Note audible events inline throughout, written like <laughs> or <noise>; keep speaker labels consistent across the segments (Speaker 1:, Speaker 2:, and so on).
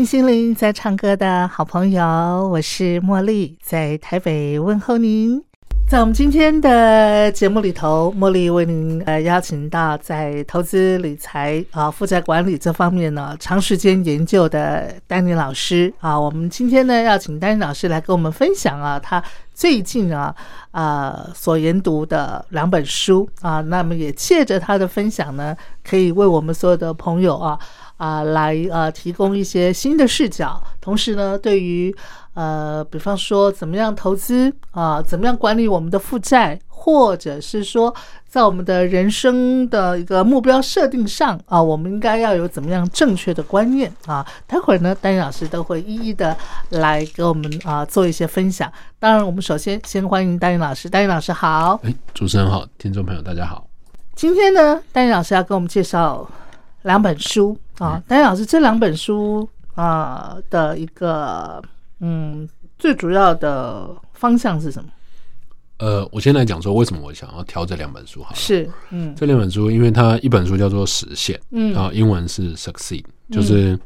Speaker 1: 听心灵在唱歌的好朋友，我是茉莉，在台北问候您。在我们今天的节目里头，茉莉为您呃邀请到在投资理财啊、负债管理这方面呢长时间研究的丹尼老师啊。我们今天呢要请丹尼老师来跟我们分享啊，他最近啊呃所研读的两本书啊。那么也借着他的分享呢，可以为我们所有的朋友啊啊来呃提供一些新的视角，同时呢，对于呃，比方说怎么样投资啊，怎么样管理我们的负债，或者是说在我们的人生的一个目标设定上啊，我们应该要有怎么样正确的观念啊？待会儿呢，丹尼老师都会一一的来给我们啊做一些分享。当然，我们首先先欢迎丹尼老师，丹尼老师好。
Speaker 2: 哎，主持人好，听众朋友大家好。
Speaker 1: 今天呢，丹尼老师要跟我们介绍两本书啊。丹尼老师这两本书啊的一个。嗯，最主要的方向是什么？
Speaker 2: 呃，我先来讲说为什么我想要挑这两本书好了。
Speaker 1: 是，嗯，
Speaker 2: 这两本书，因为它一本书叫做实现，嗯，然后英文是 succeed，就是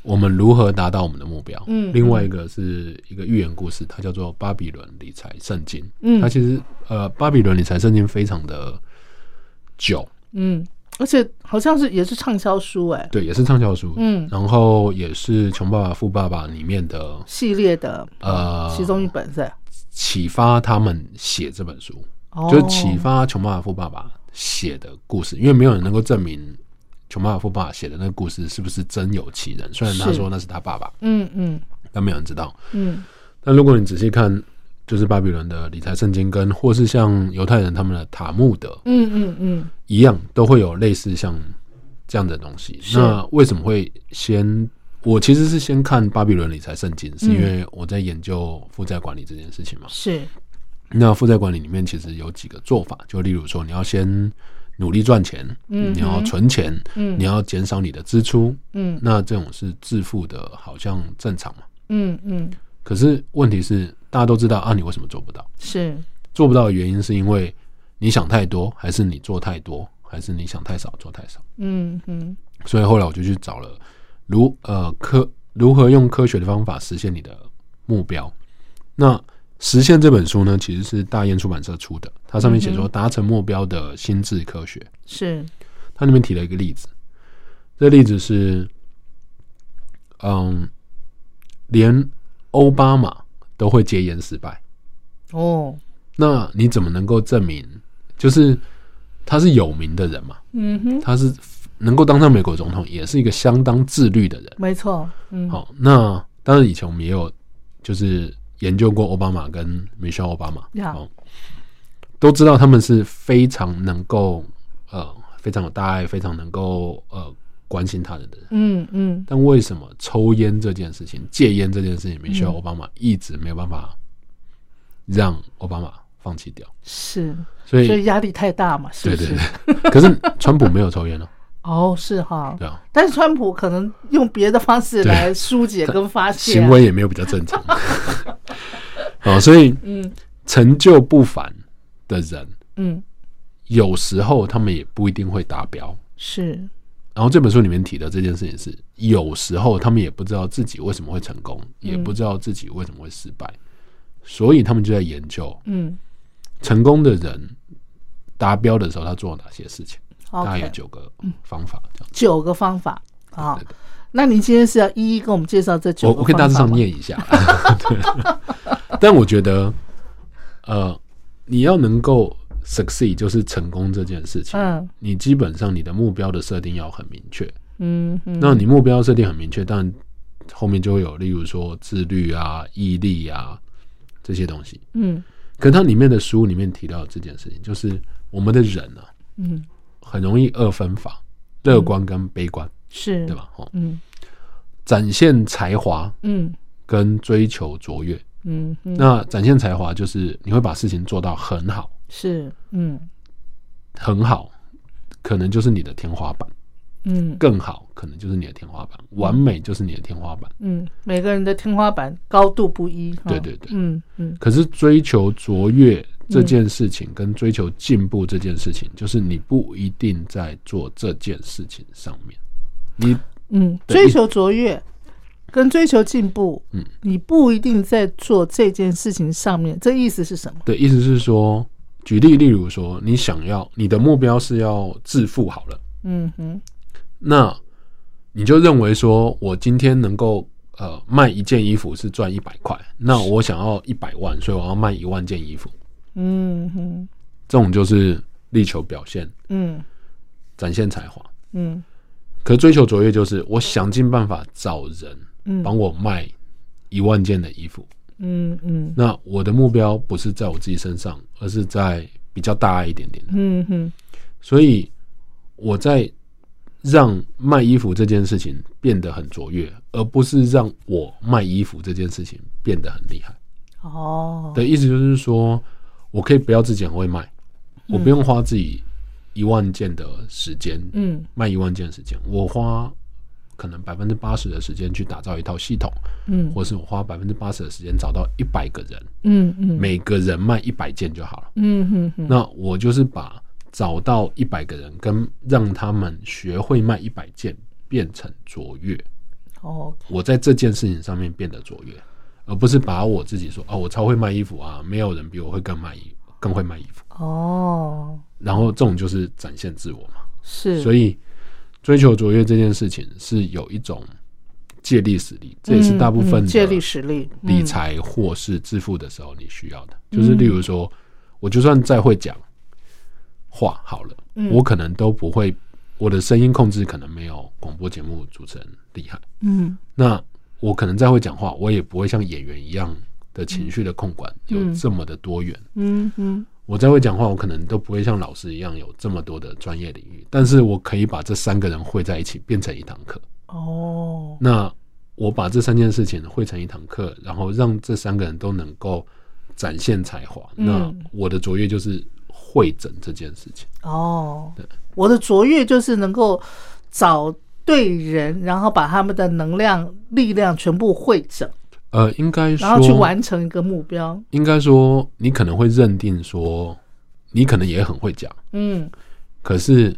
Speaker 2: 我们如何达到我们的目标。嗯，另外一个是一个寓言故事，它叫做巴比伦理财圣经。嗯，它其实呃，巴比伦理财圣经非常的久，
Speaker 1: 嗯。而且好像是也是畅销书哎，
Speaker 2: 对，也是畅销书，嗯，然后也是《穷爸爸富爸爸》里面的
Speaker 1: 系列的呃其中一本是。
Speaker 2: 启发他们写这本书，就是启发《穷爸爸富爸爸》写的故事，因为没有人能够证明《穷爸爸富爸爸》写的那个故事是不是真有其人，虽然他说那是他爸爸，嗯嗯，但没有人知道，嗯，但如果你仔细看。就是巴比伦的理财圣经，跟或是像犹太人他们的塔木德，嗯嗯嗯，一样都会有类似像这样的东西。那为什么会先？我其实是先看巴比伦理财圣经，是因为我在研究负债管理这件事情嘛。
Speaker 1: 是。
Speaker 2: 那负债管理里面其实有几个做法，就例如说，你要先努力赚钱，嗯，你要存钱，嗯，你要减少你的支出，嗯，那这种是致富的，好像正常嘛，嗯嗯。可是问题是。大家都知道啊，你为什么做不到？
Speaker 1: 是
Speaker 2: 做不到的原因是因为你想太多，还是你做太多，还是你想太少做太少？嗯哼。所以后来我就去找了如呃科如何用科学的方法实现你的目标。那实现这本书呢，其实是大雁出版社出的，它上面写说达成目标的心智科学。
Speaker 1: 是
Speaker 2: 它里面提了一个例子，这例子是嗯，连奥巴马。都会戒烟失败哦，那你怎么能够证明？就是他是有名的人嘛，嗯哼，他是能够当上美国总统，也是一个相当自律的人，
Speaker 1: 没错。
Speaker 2: 嗯，好，那当然以前我们也有就是研究过奥巴马跟米歇尔奥巴马，哦，都知道他们是非常能够呃非常有大爱，非常能够呃。关心他人的人，嗯嗯，但为什么抽烟这件事情、戒烟这件事情，米歇尔奥巴马一直没有办法让奥巴马放弃掉？
Speaker 1: 是，
Speaker 2: 所以
Speaker 1: 所以压力太大嘛？对对
Speaker 2: 对。可是川普没有抽烟哦。<laughs>
Speaker 1: 哦，是哈。
Speaker 2: 对啊。
Speaker 1: 但是川普可能用别的方式来疏解跟发泄，
Speaker 2: 行为也没有比较正常。<laughs> 哦，所以嗯，成就不凡的人，嗯，有时候他们也不一定会达标。
Speaker 1: 是。
Speaker 2: 然后这本书里面提的这件事情是，有时候他们也不知道自己为什么会成功，也不知道自己为什么会失败，所以他们就在研究，嗯，成功的人达标的时候他做了哪些事情。大概有九个方法这样。
Speaker 1: 九个方法啊。那您今天是要一一跟我们介绍这九个
Speaker 2: 我我可以大致上念一下，对。<laughs> <laughs> 但我觉得，呃，你要能够 succeed，就是成功这件事情，
Speaker 1: 嗯
Speaker 2: 你基本上你的目标的设定要很明确。
Speaker 1: 嗯嗯，
Speaker 2: 那你目标设定很明确，但后面就会有，例如说自律啊、毅力啊这些东西。
Speaker 1: 嗯
Speaker 2: 可它里面的书里面提到这件事情，就是我们的人啊，
Speaker 1: 嗯
Speaker 2: 很容易二分法，乐观跟悲观，
Speaker 1: 是
Speaker 2: 对？吧？哦，
Speaker 1: 嗯
Speaker 2: 展现才华
Speaker 1: 嗯
Speaker 2: 跟追求卓越。
Speaker 1: 嗯嗯，
Speaker 2: 那展现才华就是你会把事情做到很好，
Speaker 1: 是嗯。
Speaker 2: 很好，可能就是你的天花板；
Speaker 1: 嗯。
Speaker 2: 更好，可能就是你的天花板；完美就是你的天花板。
Speaker 1: 嗯，每个人的天花板高度不一。
Speaker 2: 对对对。
Speaker 1: 嗯嗯。
Speaker 2: 可是追求卓越这件事情跟追求进步这件事情，就是你不一定在做这件事情上面，你
Speaker 1: 嗯，追求卓越跟追求进步，
Speaker 2: 嗯，
Speaker 1: 你不一定在做这件事情上面，这意思是什么？
Speaker 2: 对意思是说，举例，例如说，你想要你的目标是要致富好了，
Speaker 1: 嗯哼，
Speaker 2: 那你就认为说我今天能够呃卖一件衣服是赚一百块，那我想要一百万，所以我要卖一万件衣服，
Speaker 1: 嗯哼，
Speaker 2: 这种就是力求表现、
Speaker 1: 嗯。
Speaker 2: 展现才华。
Speaker 1: 嗯。
Speaker 2: 可追求卓越就是我想尽办法找人
Speaker 1: 嗯。
Speaker 2: 帮我卖一万件的衣服。
Speaker 1: 嗯嗯嗯。
Speaker 2: 那我的目标不是在我自己身上，而是在比较大一点点的。
Speaker 1: 嗯哼，
Speaker 2: 所以我在让卖衣服这件事情变得很卓越，而不是让我卖衣服这件事情变得很厉害。
Speaker 1: 哦，
Speaker 2: 的意思就是说，我可以不要自己很会卖，我不用花自己一万件的时间，
Speaker 1: 嗯。
Speaker 2: 卖一万件的时间，我花可能百分之八十的时间去打造一套系统，
Speaker 1: 嗯
Speaker 2: 或是我花百分之八十的时间找到一百个人，
Speaker 1: 嗯嗯
Speaker 2: 每个人卖一百件就好了。
Speaker 1: 嗯哼哼，
Speaker 2: 那我就是把找到一百个人，跟让他们学会卖一百件变成卓越。
Speaker 1: 哦，
Speaker 2: 我在这件事情上面变得卓越，而不是把我自己说哦，我超会卖衣服啊，没有人比我会更卖衣更会卖衣服。
Speaker 1: 哦，
Speaker 2: 然后这种就是展现自我嘛。
Speaker 1: 是，
Speaker 2: 所以追求卓越这件事情是有一种借力使力，这也是大部分
Speaker 1: 借力
Speaker 2: 的
Speaker 1: 使力，
Speaker 2: 理财或是致富的时候你需要的。就是例如说，我就算再会讲话好了，
Speaker 1: 嗯
Speaker 2: 我可能都不会，我的声音控制可能没有广播节目主持人厉害。
Speaker 1: 嗯
Speaker 2: 那我可能再会讲话，我也不会像演员一样的情绪的控管有这么的多元。
Speaker 1: 嗯嗯
Speaker 2: 我再会讲话，我可能都不会像老师一样有这么多的专业领域，但是我可以把这三个人汇在一起变成一堂课。
Speaker 1: 哦，
Speaker 2: 那我把这三件事情汇成一堂课，然后让这三个人都能够展现才华。
Speaker 1: 嗯
Speaker 2: 那我的卓越就是会诊这件事情。
Speaker 1: 哦，对我的卓越就是能够找对人，然后把他们的能量、力量全部汇整，
Speaker 2: 呃，应该说，
Speaker 1: 然后去完成一个目标。
Speaker 2: 应该说，你可能会认定说，你可能也很会讲，
Speaker 1: 嗯
Speaker 2: 可是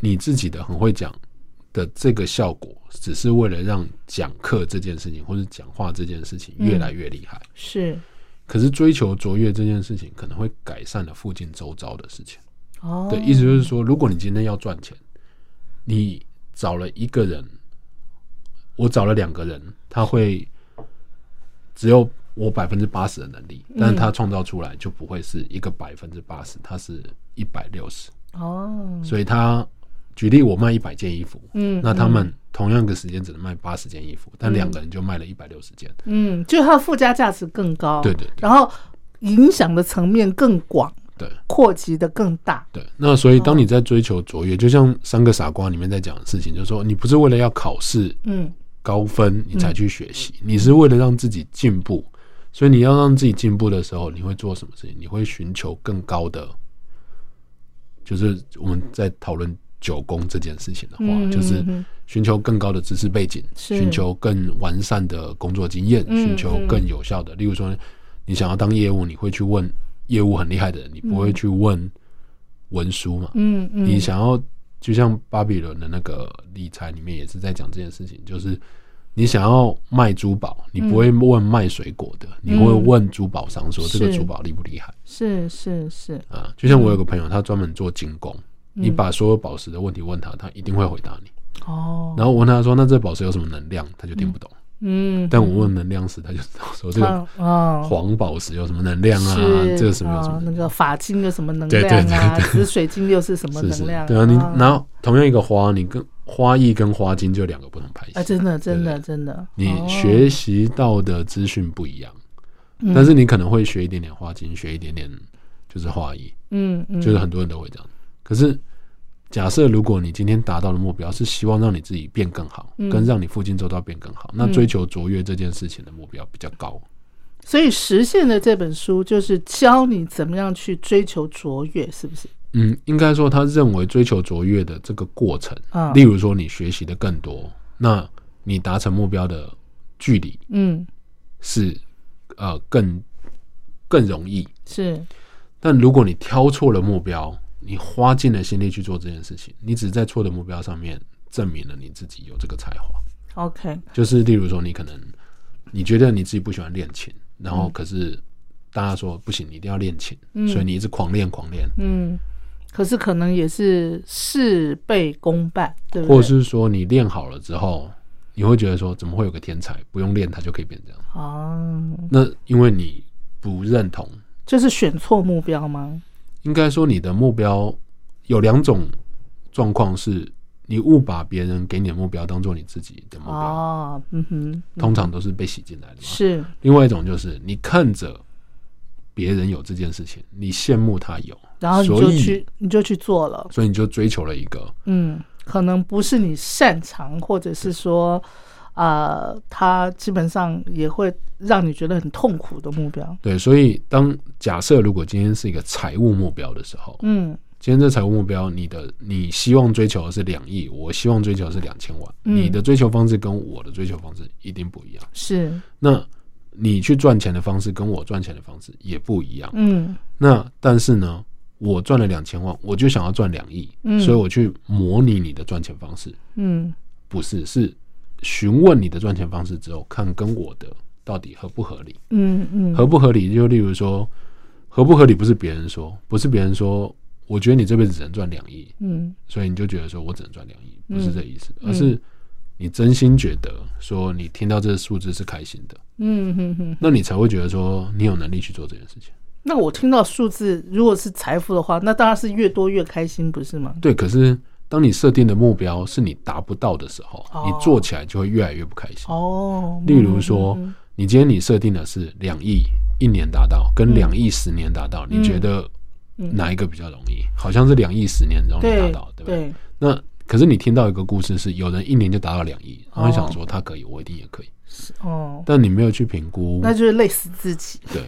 Speaker 2: 你自己的很会讲的这个效果，只是为了让讲课这件事情或者讲话这件事情越来越厉害。
Speaker 1: 是
Speaker 2: 可是追求卓越这件事情，可能会改善了附近周遭的事情。
Speaker 1: 哦，
Speaker 2: 对，意思就是说，如果你今天要赚钱，你找了一个人，我找了两个人，他会只有我百分之八十的能力，但是他创造出来就不会是一个百分之八十，他是一百六十。
Speaker 1: 哦，
Speaker 2: 所以他举例，我卖一百件衣服，
Speaker 1: 嗯
Speaker 2: 那他们同样的时间只能卖八十件衣服，但两个人就卖了一百六十件。
Speaker 1: 嗯，就它的附加价值更高，
Speaker 2: 对对对。
Speaker 1: 然后影响的层面更广，
Speaker 2: 对。
Speaker 1: 扩及的更大。
Speaker 2: 对，那所以当你在追求卓越，就像《三个傻瓜》里面在讲的事情，就是说你不是为了要考试
Speaker 1: 嗯
Speaker 2: 高分你才去学习，你是为了让自己进步。所以你要让自己进步的时候，你会做什么事情？你会寻求更高的，就是我们在讨论九宫这件事情的话，
Speaker 1: 嗯
Speaker 2: 就是寻求更高的知识背景，寻求更完善的工作经验，
Speaker 1: 嗯
Speaker 2: 寻求更有效的。例如说，你想要当业务，你会去问业务很厉害的人，你不会去问文书嘛？
Speaker 1: 嗯嗯，
Speaker 2: 你想要就像巴比伦的那个理财里面也是在讲这件事情，就是你想要卖珠宝，你不会问卖水果的，你会问珠宝商说这个珠宝厉不厉害
Speaker 1: 是是是，
Speaker 2: 啊？就像我有个朋友，他专门做精工，你把所有宝石的问题问他，他一定会回答你。
Speaker 1: 哦，
Speaker 2: 然后我问他说：“那这宝石有什么能量？”他就听不懂。
Speaker 1: 嗯，
Speaker 2: 但我问能量石，他就知道说这个
Speaker 1: 哦，
Speaker 2: 黄宝石有什么能量啊？
Speaker 1: 是
Speaker 2: 这个什么有什么。
Speaker 1: 啊那个法金有什么能
Speaker 2: 对对
Speaker 1: 量啊？
Speaker 2: 对。
Speaker 1: 紫水晶又是什么
Speaker 2: 是是
Speaker 1: 能量？
Speaker 2: 对啊，你
Speaker 1: 啊
Speaker 2: 然后同样一个花，你跟花艺跟花金就两个不同派系。
Speaker 1: 啊，真的真的真的，
Speaker 2: 你
Speaker 1: 哦
Speaker 2: 学习到的资讯不一样，
Speaker 1: 嗯
Speaker 2: 但是你可能会学一点点花金，学一点点就是花艺，
Speaker 1: 嗯嗯，
Speaker 2: 就是很多人都会这样。可是假设如果你今天达到的目标是希望让你自己变更好，
Speaker 1: 嗯
Speaker 2: 跟让你附近周遭变更好，那追求卓越这件事情的目标比较高。
Speaker 1: 所以实现的这本书就是教你怎么样去追求卓越，是不是？
Speaker 2: 嗯，应该说他认为追求卓越的这个过程，
Speaker 1: 啊
Speaker 2: 例如说你学习的更多，那你达成目标的距离
Speaker 1: 嗯，
Speaker 2: 是呃更更容易。
Speaker 1: 是
Speaker 2: 但如果你挑错了目标，你花尽了心力去做这件事情，你只是在错的目标上面证明了你自己有这个才华。
Speaker 1: OK，
Speaker 2: 就是例如说，你可能你觉得你自己不喜欢练琴，然后可是大家说不行，你一定要练琴，所以你一直狂练狂练，
Speaker 1: 嗯，可是可能也是事倍功半，对不对？
Speaker 2: 或者是说你练好了之后，你会觉得说怎么会有个天才不用练他就可以变这样？
Speaker 1: 啊，
Speaker 2: 那因为你不认同，
Speaker 1: 就是选错目标吗？
Speaker 2: 应该说你的目标有两种状况是。你误把别人给你的目标当做你自己的目标，
Speaker 1: 哦，嗯哼，
Speaker 2: 通常都是被洗进来的嘛。
Speaker 1: 是
Speaker 2: 另外一种就是你看着别人有这件事情，你羡慕他有，
Speaker 1: 然后你就去，你就去做了。
Speaker 2: 所以你就追求了一个
Speaker 1: 嗯，可能不是你擅长，或者是说，呃，他基本上也会让你觉得很痛苦的目标。
Speaker 2: 对。所以当假设如果今天是一个财务目标的时候，
Speaker 1: 嗯
Speaker 2: 今天这财务目标，你的你希望追求的是两亿，我希望追求的是两千万，
Speaker 1: 嗯
Speaker 2: 你的追求方式跟我的追求方式一定不一样。
Speaker 1: 是，
Speaker 2: 那你去赚钱的方式跟我赚钱的方式也不一样。
Speaker 1: 嗯
Speaker 2: 那但是呢，我赚了两千万，我就想要赚两亿，
Speaker 1: 嗯
Speaker 2: 所以我去模拟你的赚钱方式。
Speaker 1: 嗯
Speaker 2: 不是，是询问你的赚钱方式之后，看跟我的到底合不合理。
Speaker 1: 嗯嗯，
Speaker 2: 合不合理，就例如说，合不合理不是别人说，不是别人说，我觉得你这辈子只能赚两亿，
Speaker 1: 嗯
Speaker 2: 所以你就觉得说我只能赚两亿，不是这意思，
Speaker 1: 嗯
Speaker 2: 而是你真心觉得说你听到这个数字是开心的，
Speaker 1: 嗯哼哼。
Speaker 2: 那你才会觉得说你有能力去做这件事情。
Speaker 1: 那我听到数字，如果是财富的话，那当然是越多越开心，不是吗？
Speaker 2: 对，可是当你设定的目标是你达不到的时候，
Speaker 1: 哦
Speaker 2: 你做起来就会越来越不开心。
Speaker 1: 哦，
Speaker 2: 例如说
Speaker 1: 嗯，
Speaker 2: 你今天你设定的是两亿一年达到，跟两亿十年达到，
Speaker 1: 嗯
Speaker 2: 你觉得哪一个比较容易？好像是两亿十年容易达到，对不对？
Speaker 1: 对，
Speaker 2: 那可是你听到一个故事是有人一年就达到两亿，然后
Speaker 1: 哦
Speaker 2: 想说他可以，我一定也可以，
Speaker 1: 哦，
Speaker 2: 但你没有去评估，
Speaker 1: 那就是累死自己。
Speaker 2: 对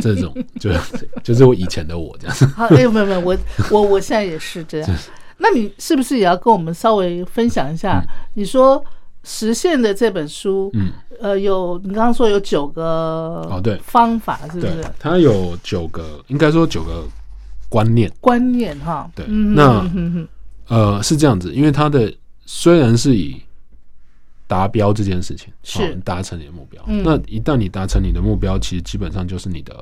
Speaker 2: 这种就是就是我以前的我这样子。<laughs>
Speaker 1: 好，哎，没有没有，我我我现在也是这样。<laughs> 那你是不是也要跟我们稍微分享一下？你说实现的这本书，
Speaker 2: 嗯，
Speaker 1: 呃，有你刚刚说有九个
Speaker 2: 哦对
Speaker 1: 方法，是不是？，
Speaker 2: 它有九个，应该说九个观念。
Speaker 1: 观念哈，
Speaker 2: 对
Speaker 1: 嗯
Speaker 2: 那呃，是这样子，因为它的虽然是以达标这件事情
Speaker 1: 是
Speaker 2: 哦达成你的目标，
Speaker 1: 嗯
Speaker 2: 那一旦你达成你的目标，其实基本上就是你的，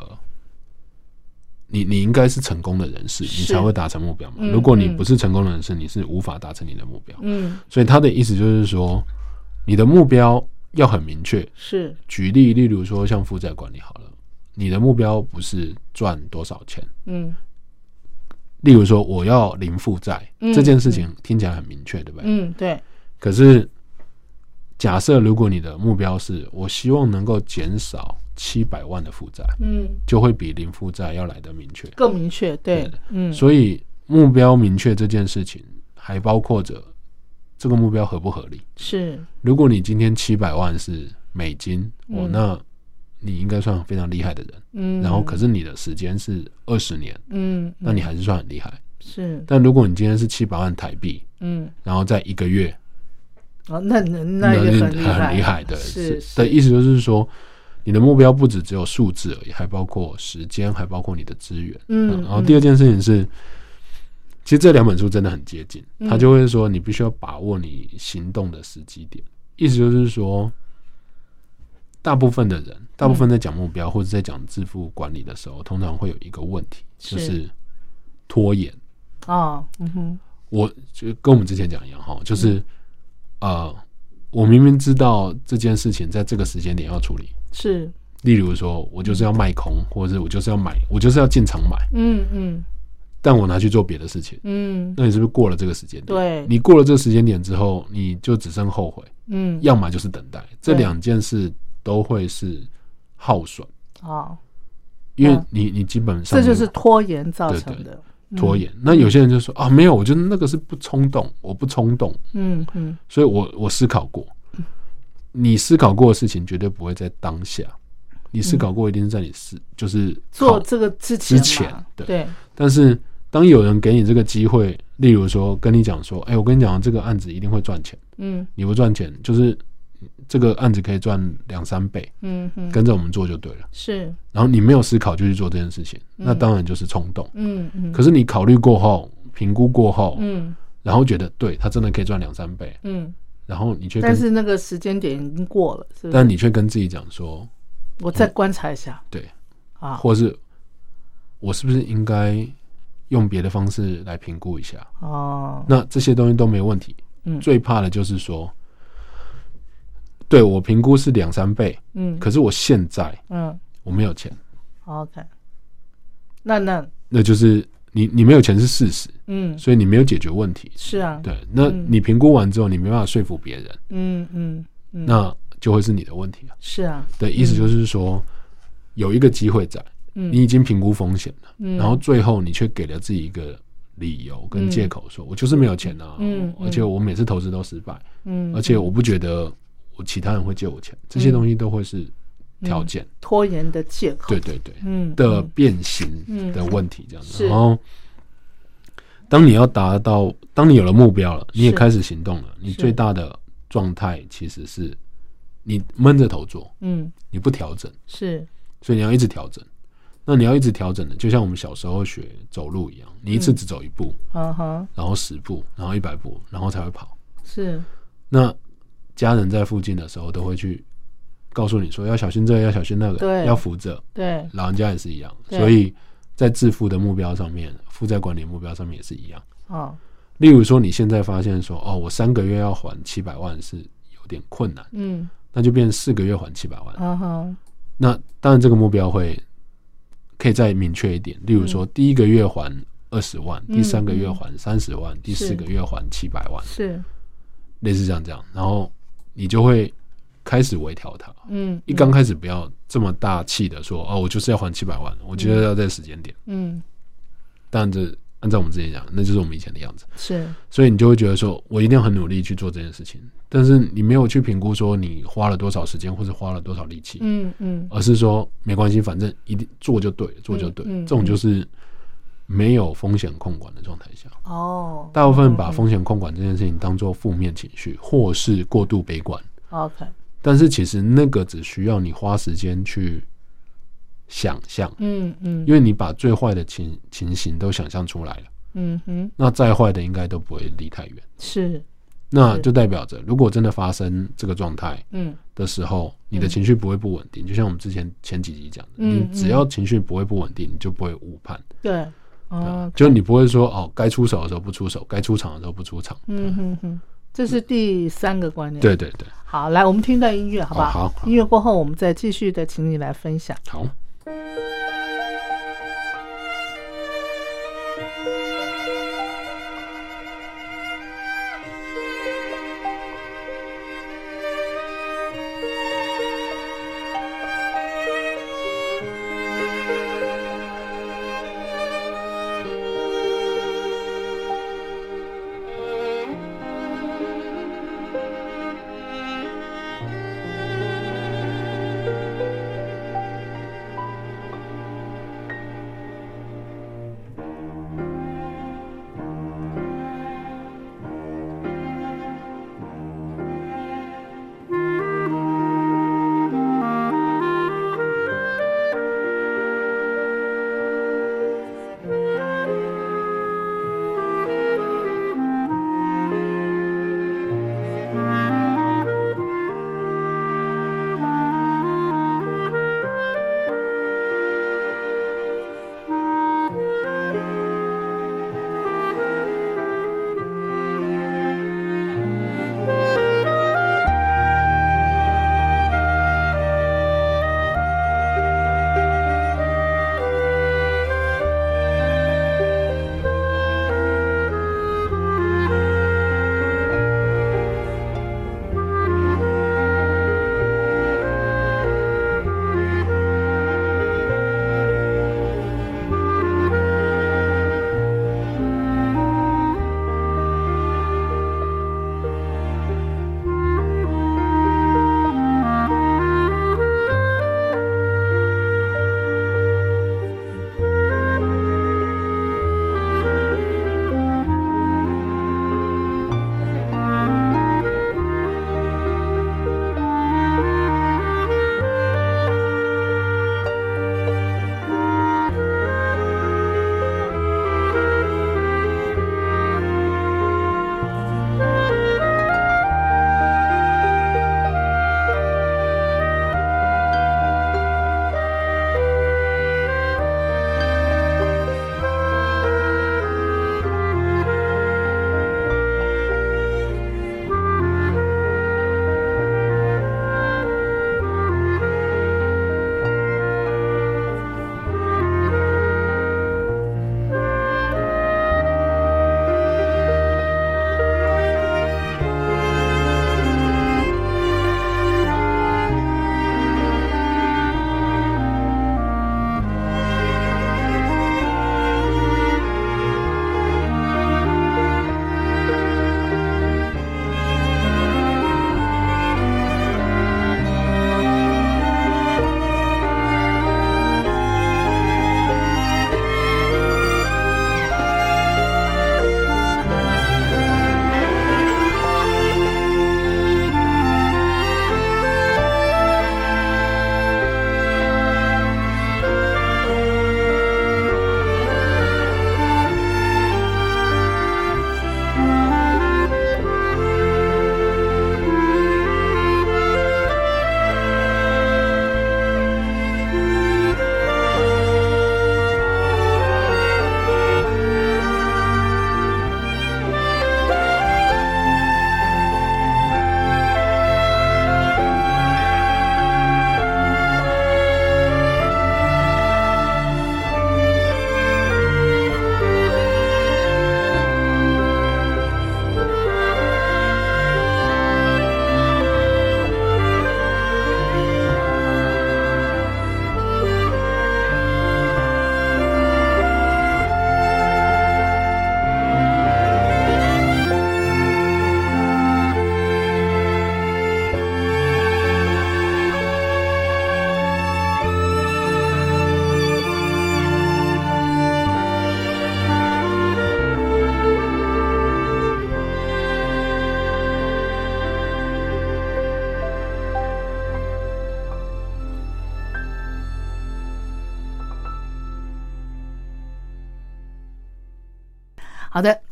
Speaker 2: 你你应该是成功的人士，你才会达成目标嘛。
Speaker 1: 嗯
Speaker 2: 如果你
Speaker 1: 嗯
Speaker 2: 不是成功的人士，你是无法达成你的目标。
Speaker 1: 嗯，
Speaker 2: 所以他的意思就是说，你的目标要很明确。
Speaker 1: 是
Speaker 2: 举例，例如说像负债管理好了，你的目标不是赚多少钱，
Speaker 1: 嗯
Speaker 2: 例如说我要零负债、
Speaker 1: 嗯
Speaker 2: 这件事情听起来很明确，对不对？
Speaker 1: 嗯，对，
Speaker 2: 可是假设如果你的目标是我希望能够减少七百万的负债，
Speaker 1: 嗯，
Speaker 2: 就会比零负债要来的明确。
Speaker 1: 更明确，对
Speaker 2: 对，
Speaker 1: 嗯，
Speaker 2: 所以目标明确这件事情，还包括着这个目标合不合理。
Speaker 1: 是，
Speaker 2: 如果你今天七百万是美金，哦，
Speaker 1: 嗯
Speaker 2: 那你应该算非常厉害的人。
Speaker 1: 嗯，
Speaker 2: 然后，可是你的时间是二十年，
Speaker 1: 嗯，
Speaker 2: 那你还是算很厉害。
Speaker 1: 是，
Speaker 2: 但如果你今天是七百万台币，
Speaker 1: 嗯，
Speaker 2: 然后在一个月，
Speaker 1: 哦，那那那也很厉害，
Speaker 2: 很厉害的，
Speaker 1: 是
Speaker 2: 的意思就是说，你的目标不止只有数字而已，还包括时间，还包括你的资源。
Speaker 1: 嗯，
Speaker 2: 然后第二件事情是，其实这两本书真的很接近，
Speaker 1: 嗯。
Speaker 2: 他就会说你必须要把握你行动的时机点，意思就是说，大部分的人，大部分在讲目标或者在讲致富管理的时候，通常会有一个问题，就是是拖延。
Speaker 1: 哦，嗯哼，
Speaker 2: 我就跟我们之前讲一样哈，就是呃，我明明知道这件事情在这个时间点要处理，
Speaker 1: 是，
Speaker 2: 例如说我就是要卖空，或者是我就是要买，我就是要进场买，
Speaker 1: 嗯嗯。
Speaker 2: 但我拿去做别的事情，
Speaker 1: 嗯。
Speaker 2: 那你是不是过了这个时间点？
Speaker 1: 对。
Speaker 2: 你过了这个时间点之后，你就只剩后悔，
Speaker 1: 嗯，
Speaker 2: 要么就是等待，这两件事都会是耗损，
Speaker 1: 哦，
Speaker 2: 因为
Speaker 1: 嗯
Speaker 2: 你你基本上
Speaker 1: 这就是拖延造成
Speaker 2: 对
Speaker 1: 的
Speaker 2: 拖延。那有些人就说啊，没有，我觉得那个是不冲动，我不冲动，
Speaker 1: 嗯嗯。
Speaker 2: 所以我我思考过，你思考过的事情绝对不会在当下，你思考过一定是在你思就是
Speaker 1: 做这个之前
Speaker 2: 之前对。
Speaker 1: 对，
Speaker 2: 但是当有人给你这个机会，例如说跟你讲说，哎、我跟你讲，这个案子一定会赚钱，
Speaker 1: 嗯。
Speaker 2: 你不赚钱，就是这个案子可以赚两三倍，
Speaker 1: 嗯嗯，
Speaker 2: 跟着我们做就对了。
Speaker 1: 是，
Speaker 2: 然后你没有思考就去做这件事情，那当然就是冲动。
Speaker 1: 嗯嗯，
Speaker 2: 可是你考虑过后，评估过后，
Speaker 1: 嗯。
Speaker 2: 然后觉得对他真的可以赚两三倍，
Speaker 1: 嗯，
Speaker 2: 然后你却
Speaker 1: 但是那个时间点已经过了，是不是？
Speaker 2: 但你却跟自己讲说，
Speaker 1: 我再观察一下。
Speaker 2: 对，
Speaker 1: 啊，
Speaker 2: 或是我是不是应该用别的方式来评估一下？
Speaker 1: 哦，
Speaker 2: 那这些东西都没问题。
Speaker 1: 嗯。
Speaker 2: 最怕的就是说，对我评估是两三倍，
Speaker 1: 嗯。
Speaker 2: 可是我现在
Speaker 1: 嗯。
Speaker 2: 我没有钱
Speaker 1: ，，OK，那那？
Speaker 2: 那就是你你没有钱是事实，
Speaker 1: 嗯。
Speaker 2: 所以你没有解决问题。
Speaker 1: 是啊，
Speaker 2: 对，那
Speaker 1: 嗯。
Speaker 2: 你评估完之后，你没办法说服别人，
Speaker 1: 嗯嗯嗯，
Speaker 2: 那就会是你的问题啊。
Speaker 1: 是啊，
Speaker 2: 对，意思就是说，有一个机会在，
Speaker 1: 嗯。
Speaker 2: 你已经评估风险了，
Speaker 1: 嗯。
Speaker 2: 然后最后你却给了自己一个理由跟借口，说我就是没有钱啊，
Speaker 1: 嗯嗯
Speaker 2: 而且我每次投资都失败，
Speaker 1: 嗯，
Speaker 2: 而且我不觉得我其他人会借我钱，这些东西都会是条件，
Speaker 1: 拖延的借口，
Speaker 2: 对对对
Speaker 1: 嗯
Speaker 2: 的
Speaker 1: 嗯
Speaker 2: 变形
Speaker 1: 嗯
Speaker 2: 的问题，这样子。
Speaker 1: 是。
Speaker 2: 然后，当你要达到，当你有了目标了，你也开始行动了，你最大的状态其实是你闷着头做，
Speaker 1: 嗯
Speaker 2: 你不调整，
Speaker 1: 是，
Speaker 2: 所以你要一直调整。那你要一直调整的，就像我们小时候学走路一样，你一次只走一步，然后十步，然后一百步，然后才会跑。
Speaker 1: 是，
Speaker 2: 那家人在附近的时候，都会去告诉你说要小心这个，要小心那个，
Speaker 1: 对。
Speaker 2: 要扶着。
Speaker 1: 对，
Speaker 2: 老人家也是一样，所以在致富的目标上面，负债管理目标上面也是一样。
Speaker 1: 哦，
Speaker 2: 例如说，你现在发现说，哦，我三个月要还七百万是有点困难，
Speaker 1: 嗯。
Speaker 2: 那就变四个月还七百万。
Speaker 1: 嗯哼，
Speaker 2: 那当然，这个目标会可以再明确一点。例如说，第一个月还二十万，
Speaker 1: 嗯
Speaker 2: 第三个月还三十万，第四个月还七百万，
Speaker 1: 是，
Speaker 2: 类似这样这样，然后你就会开始微调它。
Speaker 1: 嗯
Speaker 2: 一刚开始不要这么大气的说，哦，我就是要还七百万，我觉得要在时间点。
Speaker 1: 嗯
Speaker 2: 但这按照我们之前讲，那就是我们以前的样子，
Speaker 1: 是，
Speaker 2: 所以你就会觉得说我一定要很努力去做这件事情，但是你没有去评估说你花了多少时间或者花了多少力气，
Speaker 1: 嗯嗯。
Speaker 2: 而是说没关系，反正一定做就对了，做就对。
Speaker 1: 嗯嗯
Speaker 2: 这种就是没有风险控管的状态下，
Speaker 1: 哦。
Speaker 2: 大部分把风险控管这件事情当做负面情绪，或是过度悲观。
Speaker 1: ，OK，
Speaker 2: 但是其实那个只需要你花时间去想象，
Speaker 1: 嗯嗯
Speaker 2: 因为你把最坏的情情形都想象出来了，
Speaker 1: 嗯哼，
Speaker 2: 那再坏的应该都不会离太远。
Speaker 1: 是，
Speaker 2: 那就代表着，如果真的发生这个状态
Speaker 1: 嗯
Speaker 2: 的时候，你的情绪不会不稳定。就像我们之前前几集讲的，
Speaker 1: 嗯
Speaker 2: 你只要情绪不会不稳定，你就不会误判。
Speaker 1: 对，
Speaker 2: 就你不会说哦，该出手的时候不出手，该出场的时候不出场。
Speaker 1: 嗯哼哼，这是第三个观念。
Speaker 2: 对对对，
Speaker 1: 好，来，我们听段音乐，好不
Speaker 2: 哦好好
Speaker 1: 音乐过后，我们再继续的，请你来分享。
Speaker 2: 好。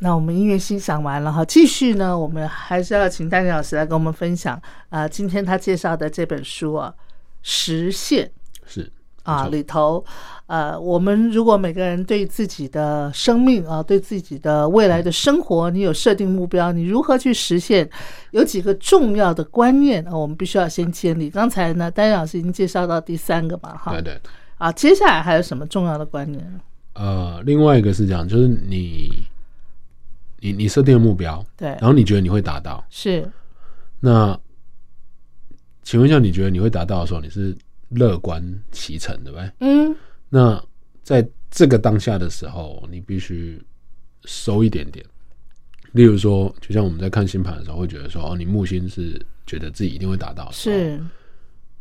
Speaker 1: 那我们音乐欣赏完了哈，继续呢，我们还是要请丹尼老师来跟我们分享啊，今天他介绍的这本书啊，《实现》
Speaker 2: 是
Speaker 1: 啊，里头呃，我们如果每个人对自己的生命啊，对自己的未来的生活，你有设定目标，你如何去实现？有几个重要的观念啊，我们必须要先建立。刚才呢，丹尼老师已经介绍到第三个嘛，哈，
Speaker 2: 对对。
Speaker 1: 啊，接下来还有什么重要的观念？
Speaker 2: 呃，另外一个是这样，就是你你你设定的目标，
Speaker 1: 对。
Speaker 2: 然，后你觉得你会达到，
Speaker 1: 是。
Speaker 2: 那请问一下，你觉得你会达到的时候，你是乐观其成，对不对？
Speaker 1: 嗯，
Speaker 2: 那在这个当下的时候，你必须收一点点。例如说，就像我们在看星盘的时候，会觉得说，哦，你木星是觉得自己一定会达到的，
Speaker 1: 是。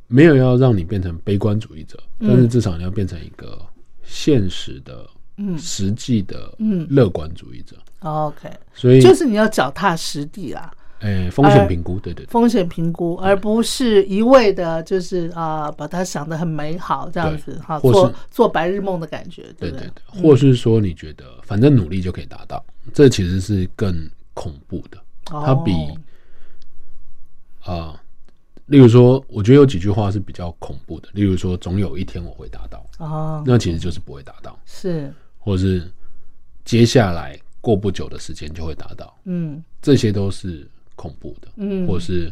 Speaker 2: 没有要让你变成悲观主义者，
Speaker 1: 嗯
Speaker 2: 但是至少你要变成一个现实的、
Speaker 1: 嗯。
Speaker 2: 实际的
Speaker 1: 嗯
Speaker 2: 乐观主义者。
Speaker 1: OK，
Speaker 2: 所以，
Speaker 1: 就是你要脚踏实地啦，
Speaker 2: 诶、风险评估，对对对。
Speaker 1: 风险评估，而不是一味的，就是啊、把它想的很美好这样子哈，做做白日梦的感觉，不
Speaker 2: 对？对对，或是说你觉得反正努力就可以达到，这其实是更恐怖的。它比
Speaker 1: 哦
Speaker 2: 啊、例如说，我觉得有几句话是比较恐怖的，例如说，总有一天我会达到，
Speaker 1: 哦，
Speaker 2: 那其实就是不会达到，
Speaker 1: 是
Speaker 2: 或是接下来过不久的时间就会达到，
Speaker 1: 嗯。
Speaker 2: 这些都是恐怖的，
Speaker 1: 嗯。
Speaker 2: 或是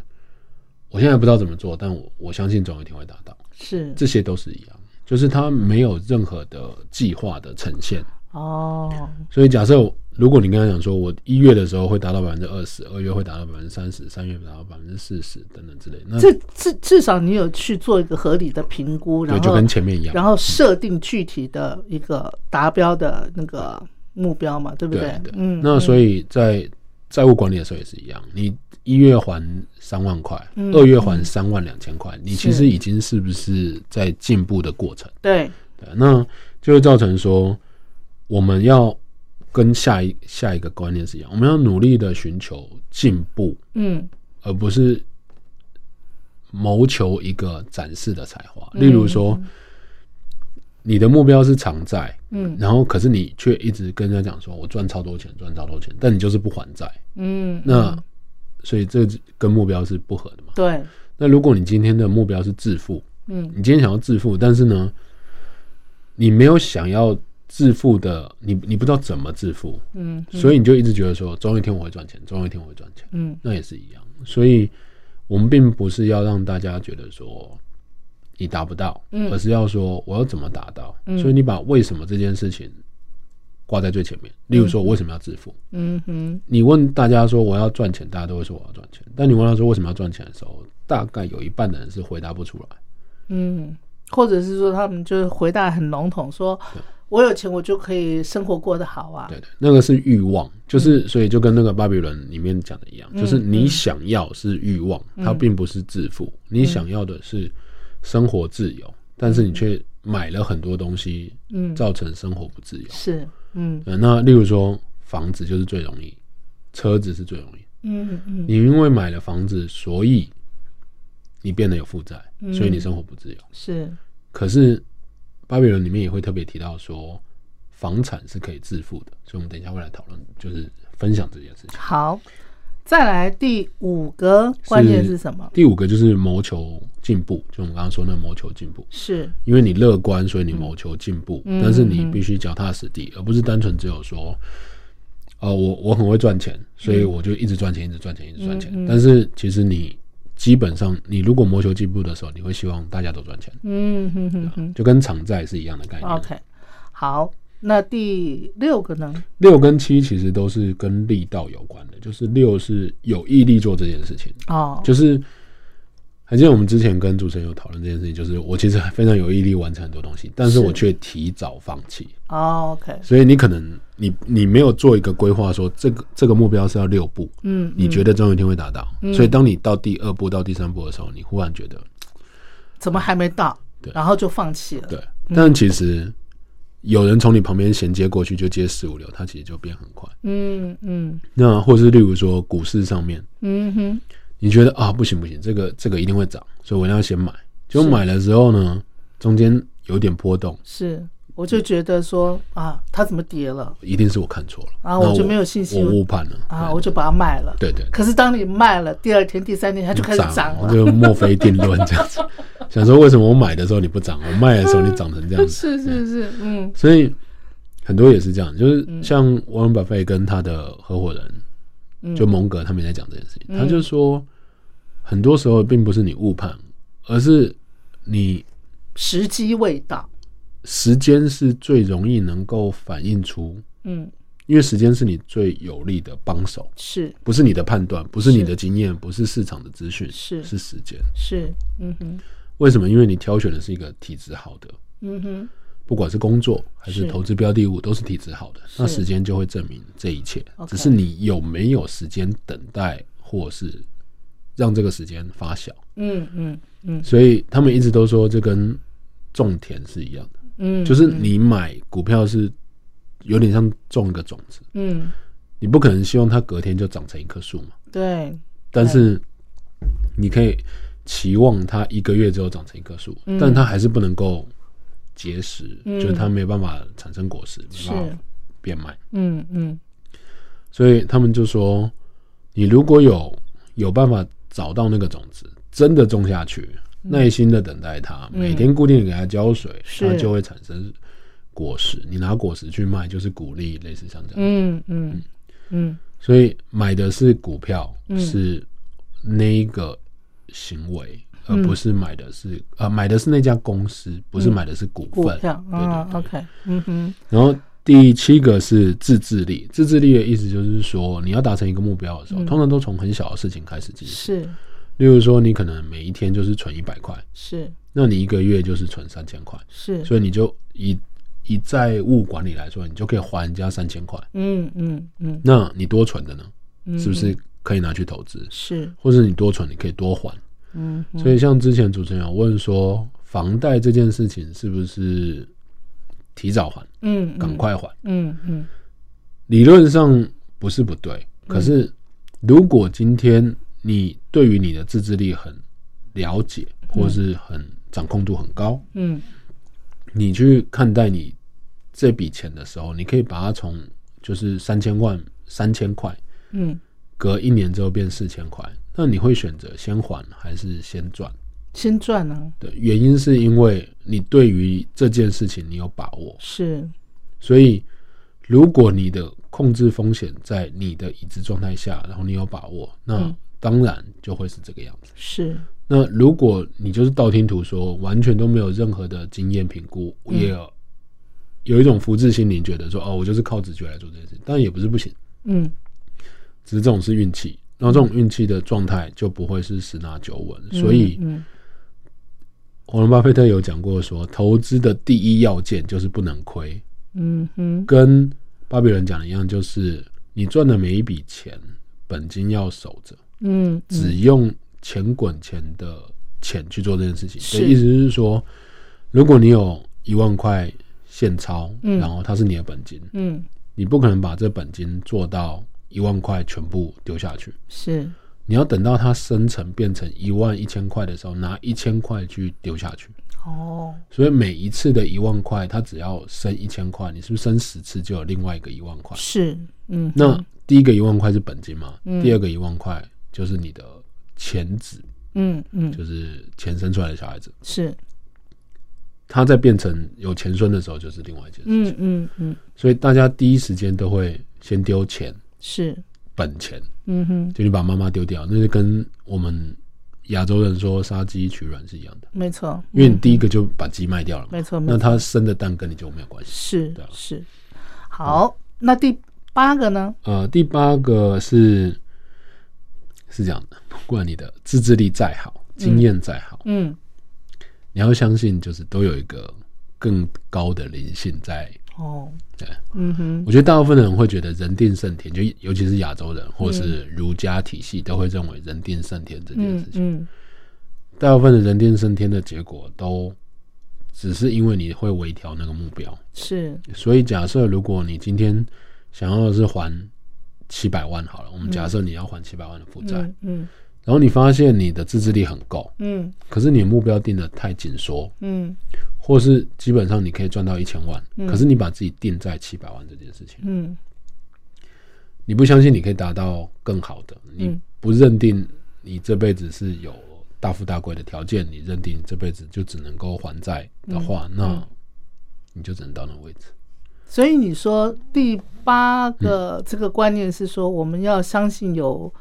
Speaker 2: 我现在不知道怎么做，但我我相信总有一天会达到，
Speaker 1: 是。
Speaker 2: 这些都是一样，就是它没有任何的计划的呈现。
Speaker 1: 哦。
Speaker 2: 所以假设如果你跟他讲说，我一月的时候会达到百分之二十，二月会达到百分之三十，三月达到百分之四十等等之类，那
Speaker 1: 至至至少你有去做一个合理的评估，然
Speaker 2: 后就跟前面一样，
Speaker 1: 然后设定具体的一个达标的那个目标嘛，对不
Speaker 2: 对？对，
Speaker 1: 嗯，
Speaker 2: 那所
Speaker 1: 以
Speaker 2: 以在债务管理的时候也是一样，你一月还三万块，
Speaker 1: 嗯
Speaker 2: 二月还三万两千块，你其实已经是不是在进步的过程？
Speaker 1: 对。
Speaker 2: 对，那就会造成说，我们要跟下一下一个观念是一样，我们要努力的寻求进步，
Speaker 1: 嗯。
Speaker 2: 而不是谋求一个展示的才华。例如说，你的目标是偿债，
Speaker 1: 嗯。
Speaker 2: 然后可是你却一直跟人家讲说，我赚超多钱，赚超多钱，但你就是不还债，
Speaker 1: 嗯，
Speaker 2: 那
Speaker 1: 嗯。
Speaker 2: 所以这跟目标是不合的嘛。
Speaker 1: 对。
Speaker 2: 那如果你今天的目标是致富，
Speaker 1: 嗯。
Speaker 2: 你今天想要致富，但是呢，你没有想要致富的，你你不知道怎么致富，
Speaker 1: 嗯
Speaker 2: 所以你就一直觉得说，总有一天我会赚钱，总有一天我会赚钱，
Speaker 1: 嗯
Speaker 2: 那也是一样。所以我们并不是要让大家觉得说你达不到，
Speaker 1: 嗯
Speaker 2: 而是要说我要怎么达到。
Speaker 1: 嗯
Speaker 2: 所以你把为什么这件事情挂在最前面。例如说，我为什么要致富？
Speaker 1: 嗯哼
Speaker 2: 你问大家说我要赚钱，大家都会说我要赚钱。但你问他说为什么要赚钱的时候，大概有一半的人是回答不出来。
Speaker 1: 嗯，或者是说他们就是回答很笼统，说我有钱我就可以生活过得好啊，
Speaker 2: 对对，那个是欲望，就是所以就跟那个巴比伦里面讲的一样，
Speaker 1: 嗯
Speaker 2: 就是你想要是欲望，它并不是致富，你想要的是生活自由，但是你却买了很多东西，
Speaker 1: 嗯。
Speaker 2: 造成生活不自由。
Speaker 1: 是嗯。
Speaker 2: 呃那例如说房子就是最容易，车子是最容易。
Speaker 1: 嗯嗯。
Speaker 2: 你因为买了房子，所以你变得有负债，
Speaker 1: 嗯。
Speaker 2: 所以你生活不自由。
Speaker 1: 是。
Speaker 2: 可是巴比伦里面也会特别提到说，房产是可以致富的，所以我们等一下会来讨论，就是分享这件事情。
Speaker 1: 好。再来第五个关键是什么？
Speaker 2: 第五个就是谋求进步，就我们刚刚说那个谋求进步，
Speaker 1: 是
Speaker 2: 因为你乐观，所以你谋求进步，
Speaker 1: 嗯
Speaker 2: 但是你必须脚踏实地，而不是单纯只有说，呃，我我很会赚钱，所以我就一直赚钱，一直赚钱，一直赚钱。
Speaker 1: 嗯嗯
Speaker 2: 但是其实你基本上，你如果谋求进步的时候，你会希望大家都赚钱，
Speaker 1: 嗯哼哼哼。
Speaker 2: 就跟偿债是一样的概念。
Speaker 1: ，OK，好，那第六个呢？
Speaker 2: 六跟七其实都是跟力道有关的，就是六是有毅力做这件事情，
Speaker 1: 哦，
Speaker 2: 就是还记得我们之前跟主持人有讨论这件事情，就是我其实非常有毅力完成很多东西，但是
Speaker 1: 是。
Speaker 2: 我却提早放弃，
Speaker 1: 哦，OK，
Speaker 2: 所以你可能你你没有做一个规划，说这个这个目标是要六步，
Speaker 1: 嗯，
Speaker 2: 你觉得总有一天会达到，
Speaker 1: 嗯。
Speaker 2: 所以当你到第二步到第三步的时候，你忽然觉得 <tsk>
Speaker 1: 怎么还没到？
Speaker 2: 对。
Speaker 1: 然后就放弃了。
Speaker 2: 对，但其实有人从你旁边衔接过去就接十五六，它其实就变很快。
Speaker 1: 嗯嗯。
Speaker 2: 那或是例如说股市上面，
Speaker 1: 嗯哼，
Speaker 2: 你觉得啊不行不行，这个这个一定会涨，所以我一定要先买。结果买了之后呢，中间有点波动，
Speaker 1: 是我就觉得说啊，它怎么跌了？
Speaker 2: 一定是我看错了。
Speaker 1: 啊，
Speaker 2: 那
Speaker 1: 我就没有信心。
Speaker 2: 我误判了。
Speaker 1: 啊，我就把它卖了。
Speaker 2: 对对对。
Speaker 1: 可是当你卖了，第二天、第三天它就开始涨了。
Speaker 2: 就墨菲定论这样子。<laughs> 想说为什么我买的时候你不涨，我卖的时候你涨成这样子？
Speaker 1: 是是是，嗯。
Speaker 2: 所以很多也是这样，就是像沃伦·巴菲跟他的合伙人，就蒙格他们也在讲这件事情。他就说，很多时候并不是你误判，而是你
Speaker 1: 时机未到。
Speaker 2: 时间是最容易能够反映出，
Speaker 1: 嗯，
Speaker 2: 因为时间是你最有力的帮手，
Speaker 1: 是。
Speaker 2: 不是你的判断，不是你的经验，不是市场的资讯，
Speaker 1: 是。
Speaker 2: 是时间。
Speaker 1: 是，嗯哼。
Speaker 2: 为什么？因为你挑选的是一个体质好的，
Speaker 1: 嗯哼，
Speaker 2: 不管是工作还是
Speaker 1: 是。
Speaker 2: 投资标的物，都是体质好的，那时间就会证明这一切。只是你有没有时间等待，或是让这个时间发酵。
Speaker 1: 嗯嗯嗯。
Speaker 2: 所以他们一直都说这跟种田是一样的，
Speaker 1: 嗯，
Speaker 2: 就是你买股票是有点像种一个种子，
Speaker 1: 嗯，
Speaker 2: 你不可能希望它隔天就长成一棵树嘛，
Speaker 1: 对，
Speaker 2: 但是你可以期望它一个月之后长成一棵树，
Speaker 1: 嗯。
Speaker 2: 但它还是不能够结实，
Speaker 1: 嗯。
Speaker 2: 就是它没办法产生果实，没
Speaker 1: 是
Speaker 2: 办法变卖。
Speaker 1: 嗯嗯。
Speaker 2: 所以他们就说，你如果有有办法找到那个种子，真的种下去，耐心的等待它，每天固定地给它浇水，它就会产生果实。你拿果实去卖，就是鼓励，类似像这样。
Speaker 1: 嗯嗯嗯。
Speaker 2: 所以买的是股票，
Speaker 1: 嗯。
Speaker 2: 是那一个行为，而
Speaker 1: 嗯
Speaker 2: 不是买的是呃买的是那家公司，不是
Speaker 1: 嗯。
Speaker 2: 买的是股
Speaker 1: 股
Speaker 2: 份。
Speaker 1: 票啊，OK，嗯哼，
Speaker 2: 然后第七个是自制力，自制力的意思就是说，你要达成一个目标的时候，
Speaker 1: 嗯。
Speaker 2: 通常都从很小的事情开始进行。
Speaker 1: 是
Speaker 2: 例如说，你可能每一天就是存一百块，
Speaker 1: 是
Speaker 2: 那你一个月就是存三千块，
Speaker 1: 是，
Speaker 2: 所以你就以以债务管理来说，你就可以还人家三千块。
Speaker 1: 嗯嗯嗯，
Speaker 2: 那你多存的呢，
Speaker 1: 嗯
Speaker 2: 是不是可以拿去投资？
Speaker 1: 是？
Speaker 2: 或者你多存，你可以多还。
Speaker 1: 嗯
Speaker 2: 所以像之前主持人有问说，房贷这件事情是不是提早还、
Speaker 1: 嗯，
Speaker 2: 赶快还？
Speaker 1: 嗯嗯
Speaker 2: 理论上不是不对，可是如果今天你对于你的自制力很了解，或是很掌控度很高，
Speaker 1: 嗯。
Speaker 2: 你去看待你这笔钱的时候，你可以把它从就是三千万、三千块，
Speaker 1: 嗯，
Speaker 2: 隔一年之后变四千块，那你会选择先还还是先赚？
Speaker 1: 先赚啊，
Speaker 2: 对，原因是因为你对于这件事情你有把握，
Speaker 1: 是。
Speaker 2: 所以如果你的控制风险在你的已知状态下，然后你有把握，那
Speaker 1: 嗯
Speaker 2: 当然就会是这个样子。
Speaker 1: 是，
Speaker 2: 那如果你就是道听途说，完全都没有任何的经验评估，
Speaker 1: 嗯。
Speaker 2: 也有有一种福至心灵，觉得说哦，我就是靠直觉来做这件事，当然也不是不行，
Speaker 1: 嗯。
Speaker 2: 只是这种是运气。然后这种运气的状态就不会是十拿九稳，所以
Speaker 1: 嗯。
Speaker 2: 沃伦巴菲特有讲过说，投资的第一要件就是不能亏，
Speaker 1: 嗯哼。
Speaker 2: 跟巴比伦讲的一样，就是你赚的每一笔钱，本金要守着，
Speaker 1: 嗯
Speaker 2: 只用钱滚钱的钱去做这件事情。
Speaker 1: 所
Speaker 2: 以意思是说，如果你有一万块现钞，
Speaker 1: 嗯
Speaker 2: 然后它是你的本金，
Speaker 1: 嗯
Speaker 2: 你不可能把这本金做到一万块全部丢下去。
Speaker 1: 是
Speaker 2: 你要等到它生成变成一万一千块的时候，拿一千块去丢下去。
Speaker 1: 哦
Speaker 2: 所以每一次的一万块，它只要升一千块，你是不是升十次就有另外一个一万块？
Speaker 1: 是嗯
Speaker 2: 那第一个一万块是本金嘛？
Speaker 1: 嗯
Speaker 2: 第二个一万块就是你的前子，
Speaker 1: 嗯嗯
Speaker 2: 就是前生出来的小孩子。
Speaker 1: 是
Speaker 2: 他在变成有前孙的时候，就是另外一件事情。
Speaker 1: 嗯嗯嗯
Speaker 2: 所以大家第一时间都会先丢钱，
Speaker 1: 是
Speaker 2: 本钱，
Speaker 1: 嗯哼
Speaker 2: 就你把妈妈丢掉，那就跟我们亚洲人说杀鸡取卵是一样的。
Speaker 1: 没错，
Speaker 2: 因为你
Speaker 1: 嗯
Speaker 2: 第一个就把鸡卖掉了嘛，
Speaker 1: 没错
Speaker 2: 那他生的蛋跟你就没有关系。
Speaker 1: 是
Speaker 2: 对啊
Speaker 1: 是好，那第八个呢？
Speaker 2: 呃，第八个是是这样的，不管你的自制力再好，经验再好，
Speaker 1: 嗯
Speaker 2: 你要相信，就是都有一个更高的灵性在。
Speaker 1: 哦
Speaker 2: 对，
Speaker 1: 嗯哼
Speaker 2: 我觉得大部分的人会觉得人定胜天，就尤其是亚洲人或是儒家体系，都会认为人定胜天这件
Speaker 1: 嗯
Speaker 2: 事情。
Speaker 1: 嗯
Speaker 2: 大部分的人定胜天的结果，都只是因为你会微调那个目标。
Speaker 1: 是
Speaker 2: 所以假设如果你今天想要的是还七百万好了，我们假设你要还七百万的负债，
Speaker 1: 嗯嗯。
Speaker 2: 然后你发现你的自制力很够，
Speaker 1: 嗯。
Speaker 2: 可是你的目标定的太紧缩，
Speaker 1: 嗯。
Speaker 2: 或是基本上你可以赚到一千万，可是你把自己定在七百万这件事情，
Speaker 1: 嗯。
Speaker 2: 你不相信你可以达到更好的，你
Speaker 1: 嗯
Speaker 2: 不认定你这辈子是有大富大贵的条件，你认定这辈子就只能够还债的话，
Speaker 1: 嗯。
Speaker 2: 那你就只能到那个位置。
Speaker 1: 所以你说第八
Speaker 2: 嗯
Speaker 1: 个这个观念是说，我们要相信有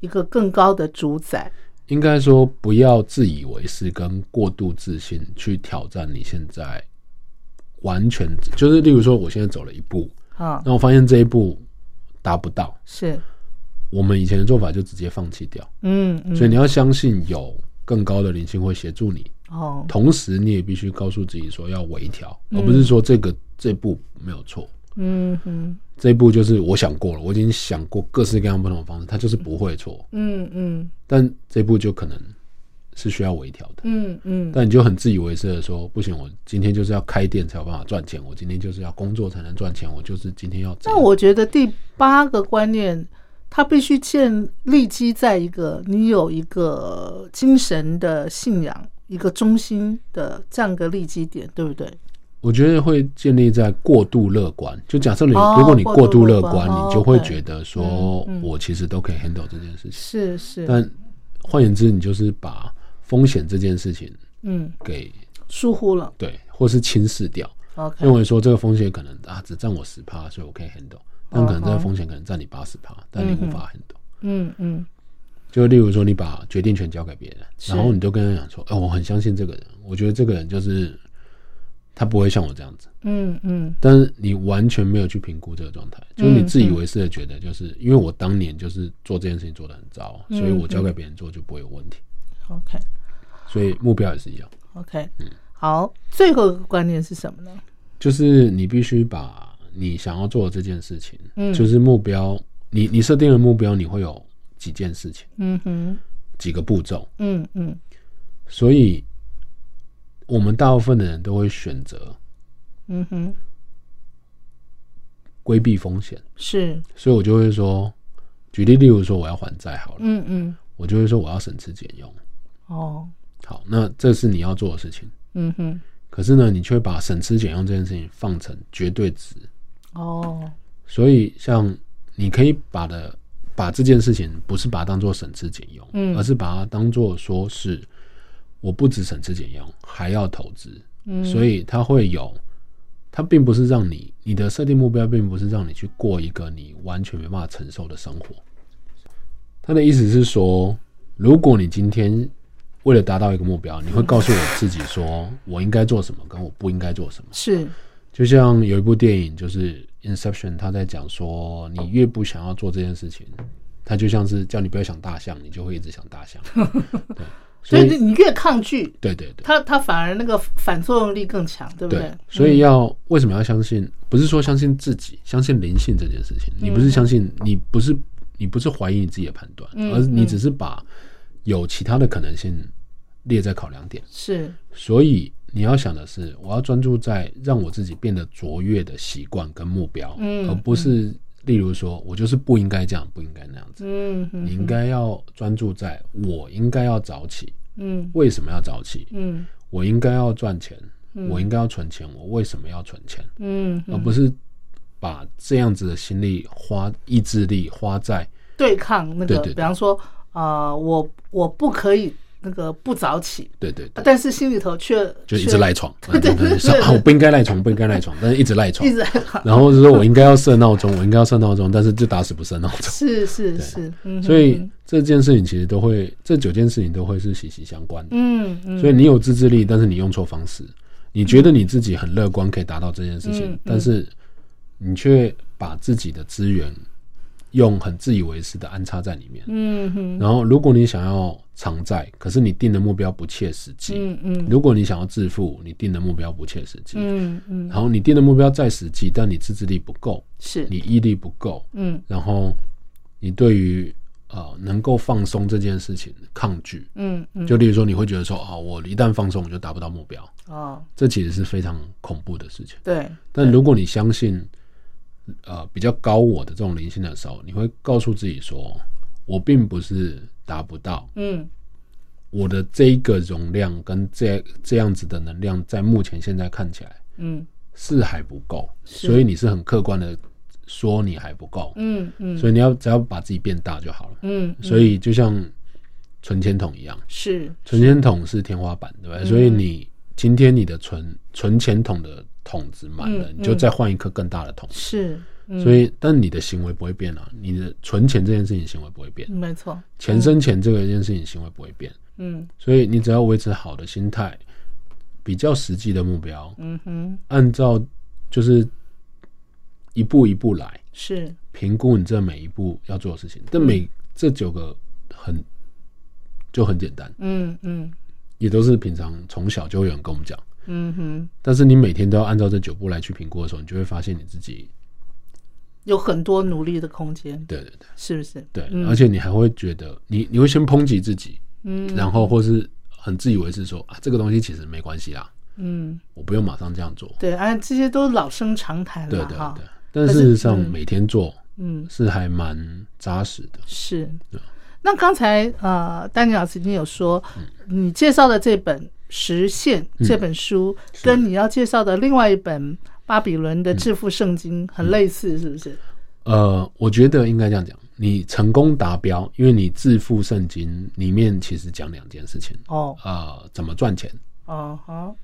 Speaker 1: 一个更高的主宰。
Speaker 2: 应该说，不要自以为是跟过度自信去挑战你现在完全就是，例如说，我现在走了一步，
Speaker 1: 啊，
Speaker 2: 那我发现这一步达不到，
Speaker 1: 是，
Speaker 2: 我们以前的做法就直接放弃掉。
Speaker 1: 嗯嗯，
Speaker 2: 所以你要相信有更高的灵性会协助你，
Speaker 1: 哦，
Speaker 2: 同时你也必须告诉自己说要微调，
Speaker 1: 嗯。
Speaker 2: 而不是说这个这步没有错，
Speaker 1: 嗯哼。
Speaker 2: 这一步就是我想过了，我已经想过各式各样不同的方式，它就是不会错，
Speaker 1: 嗯嗯。
Speaker 2: 但这一步就可能是需要微调的。
Speaker 1: 嗯嗯，
Speaker 2: 但你就很自以为是的说，不行，我今天就是要开店才有办法赚钱，我今天就是要工作才能赚钱，我就是今天要。
Speaker 1: 那我觉得第八个观念，它必须建立基在一个你有一个精神的信仰，一个中心的这样一个立基点，对不对？
Speaker 2: 我觉得会建立在过度乐观。就假设你，
Speaker 1: 哦
Speaker 2: 如果你过度乐观，你就会觉得说我其实都可以 handle 这件事情。
Speaker 1: 是是，
Speaker 2: 但换言之，你就是把风险这件事情
Speaker 1: 嗯，
Speaker 2: 给
Speaker 1: 疏忽了
Speaker 2: 对，或是轻视掉
Speaker 1: ，，OK，
Speaker 2: 认为说这个风险可能啊只占我十趴，所以我可以 handle，但可能这个
Speaker 1: 哦
Speaker 2: 风险可能占你八十趴，但你无法 handle。
Speaker 1: 嗯嗯
Speaker 2: 就例如说，你把决定权交给别人，然后你就跟他讲说：“哎、我很相信这个人，我觉得这个人就是他不会像我这样子。
Speaker 1: 嗯嗯”
Speaker 2: 但是你完全没有去评估这个状态，就是你自以为是的觉得，就是因为我当年就是做这件事情做的很糟，
Speaker 1: 嗯
Speaker 2: 所以我交给别人做就不会有问题。
Speaker 1: ，OK。
Speaker 2: 所以目标也是一样
Speaker 1: ，OK，嗯。好，
Speaker 2: 嗯
Speaker 1: 最后一个观念是什么呢？
Speaker 2: 就是你必须把你想要做的这件事情，
Speaker 1: 嗯。
Speaker 2: 就是目标，你你设定的目标，你会有几件事情，
Speaker 1: 嗯哼，
Speaker 2: 几个步骤，
Speaker 1: 嗯嗯。
Speaker 2: 所以我们大部分的人都会选择
Speaker 1: 嗯哼，
Speaker 2: 规避风险，
Speaker 1: 是，
Speaker 2: 所以我就会说，举例，例如说我要还债好了，
Speaker 1: 嗯嗯，
Speaker 2: 我就会说我要省吃俭用。
Speaker 1: 哦，
Speaker 2: 好，那这是你要做的事情，
Speaker 1: 嗯哼，
Speaker 2: 可是呢，你却把省吃俭用这件事情放成绝对值，
Speaker 1: 哦，
Speaker 2: 所以像你可以把的把这件事情不是把它当做省吃俭用，
Speaker 1: 嗯
Speaker 2: 而是把它当做说是我不止省吃俭用，还要投资，
Speaker 1: 嗯，
Speaker 2: 所以它会有，它并不是让你你的设定目标，并不是让你去过一个你完全没办法承受的生活。他的意思是说，如果你今天为了达到一个目标，你会告诉我自己说我应该做什么，跟我不应该做什么。
Speaker 1: 是，
Speaker 2: 就像有一部电影就是《Inception》，他在讲说，你越不想要做这件事情，他就像是叫你不要想大象，你就会一直想大象。对，所
Speaker 1: 所以
Speaker 2: 以
Speaker 1: 你越抗拒，
Speaker 2: 对对对。
Speaker 1: 它它反而那个反作用力更强，对不
Speaker 2: 对
Speaker 1: 对？，
Speaker 2: 所以要为什么要相信？不是说相信自己，相信灵性这件事情。你不是相信，你不是你不是怀疑你自己的判断，
Speaker 1: 嗯
Speaker 2: 而是你只是把有其他的可能性列在考量点。
Speaker 1: 是，
Speaker 2: 所以你要想的是，我要专注在让我自己变得卓越的习惯跟目标，
Speaker 1: 嗯
Speaker 2: 而不是例如说我就是不应该这样，不应该那样子。
Speaker 1: 嗯嗯
Speaker 2: 你应该要专注在我应该要早起，
Speaker 1: 嗯。
Speaker 2: 为什么要早起？
Speaker 1: 嗯。
Speaker 2: 我应该要赚钱，我应该要存钱，我为什么要存钱？
Speaker 1: 嗯，
Speaker 2: 而不是把这样子的心力花意志力花在
Speaker 1: 对抗那个，
Speaker 2: 对对对。
Speaker 1: 比方说，呃，我我不可以那个不早起，
Speaker 2: 对对对，
Speaker 1: 但是心里头却
Speaker 2: 就一直赖床，
Speaker 1: 对 <laughs> 对对。<laughs>
Speaker 2: 我不应该赖床，不应该赖床，<laughs> 但是一直赖床。
Speaker 1: 一，直床。
Speaker 2: 然后是说我应该要设闹钟，我应该要设闹钟，但是就打死不设闹钟。
Speaker 1: 是是是，嗯
Speaker 2: 所以这件事情其实都会，这九件事情都会是息息相关的。
Speaker 1: 嗯嗯，
Speaker 2: 所以你有自制力，但是你用错方式，你觉得你自己很乐观可以达到这件事情，
Speaker 1: 嗯嗯。
Speaker 2: 但是你却把自己的资源用很自以为是的安插在里面。
Speaker 1: 嗯哼
Speaker 2: 然后，如果你想要偿债，可是你定的目标不切实际；
Speaker 1: 嗯嗯
Speaker 2: 如果你想要致富，你定的目标不切实际。
Speaker 1: 嗯嗯，
Speaker 2: 然后你定的目标再实际，但你自制力不够，
Speaker 1: 是，
Speaker 2: 你毅力不够，
Speaker 1: 嗯
Speaker 2: 然后你对于呃能够放松这件事情抗拒。
Speaker 1: 嗯嗯，
Speaker 2: 就例如说，你会觉得说啊，我一旦放松，我就达不到目标，
Speaker 1: 哦，
Speaker 2: 这其实是非常恐怖的事情。
Speaker 1: 对，
Speaker 2: 但如果你相信呃比较高我的这种灵性的时候，你会告诉自己说，我并不是达不到，
Speaker 1: 嗯。
Speaker 2: 我的这一个容量跟这这样子的能量，在目前现在看起来
Speaker 1: 嗯。
Speaker 2: 是还不够，所以你是很客观的说你还不够，
Speaker 1: 嗯嗯。
Speaker 2: 所以你要只要把自己变大就好了。
Speaker 1: 嗯，
Speaker 2: 所以就像存钱筒一样，
Speaker 1: 是。
Speaker 2: 存钱筒是天花板，对不对？所以你今天你的存存钱筒的筒子满了，
Speaker 1: 嗯
Speaker 2: 你就再换一颗更大的桶。
Speaker 1: 是，嗯。
Speaker 2: 所以，但你的行为不会变啊，你的存钱这件事情行为不会变，
Speaker 1: 没错，
Speaker 2: 钱生钱这个一件事情行为不会变。
Speaker 1: 嗯。
Speaker 2: 所以你只要维持好的心态，比较实际的目标，
Speaker 1: 嗯哼，
Speaker 2: 按照就是一步一步来
Speaker 1: 是。
Speaker 2: 评估你这每一步要做的事情。但每这九个很就很简单，
Speaker 1: 嗯嗯。
Speaker 2: 也都是平常从小就有人跟我们讲。
Speaker 1: 嗯哼，
Speaker 2: 但是你每天都要按照这九步来去评估的时候，你就会发现你自己，
Speaker 1: 有很多努力的空间，
Speaker 2: 对对对。
Speaker 1: 是不是？
Speaker 2: 对，
Speaker 1: 嗯。
Speaker 2: 而且你还会觉得你你会先抨击自己，
Speaker 1: 嗯。
Speaker 2: 然后或是很自以为是说啊这个东西其实没关系啦，
Speaker 1: 嗯，
Speaker 2: 我不用马上这样做。
Speaker 1: 对，啊，这些都老生常谈
Speaker 2: 对对对，，但事实上
Speaker 1: 嗯
Speaker 2: 每天做
Speaker 1: 嗯，
Speaker 2: 是还蛮扎实的。
Speaker 1: 是。那刚才呃，丹尼老师已经有说，你介绍的这本《实现》这本书，跟你要介绍的另外一本《巴比伦的致富圣经》很类似，是不是？
Speaker 2: 呃，我觉得应该这样讲，你成功达标，因为你致富圣经里面其实讲两件事情，
Speaker 1: 哦。
Speaker 2: 呃，怎么赚钱，
Speaker 1: 哦好。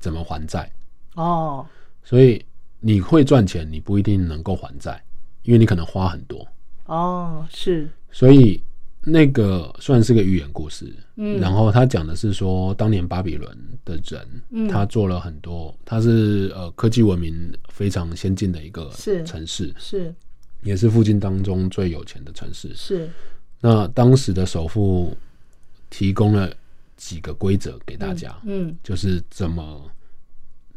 Speaker 2: 怎么还债。
Speaker 1: 哦，
Speaker 2: 所以你会赚钱，你不一定能够还债，因为你可能花很多。
Speaker 1: 哦，是，
Speaker 2: 所以那个算是个寓言故事，
Speaker 1: 嗯。
Speaker 2: 然后他讲的是说，当年巴比伦的人，
Speaker 1: 嗯。
Speaker 2: 他做了很多，他是呃科技文明非常先进的一个城市，
Speaker 1: 是。
Speaker 2: 也是附近当中最有钱的城市。
Speaker 1: 是，
Speaker 2: 那当时的首富提供了几个规则给大家，
Speaker 1: 嗯，
Speaker 2: 就是怎么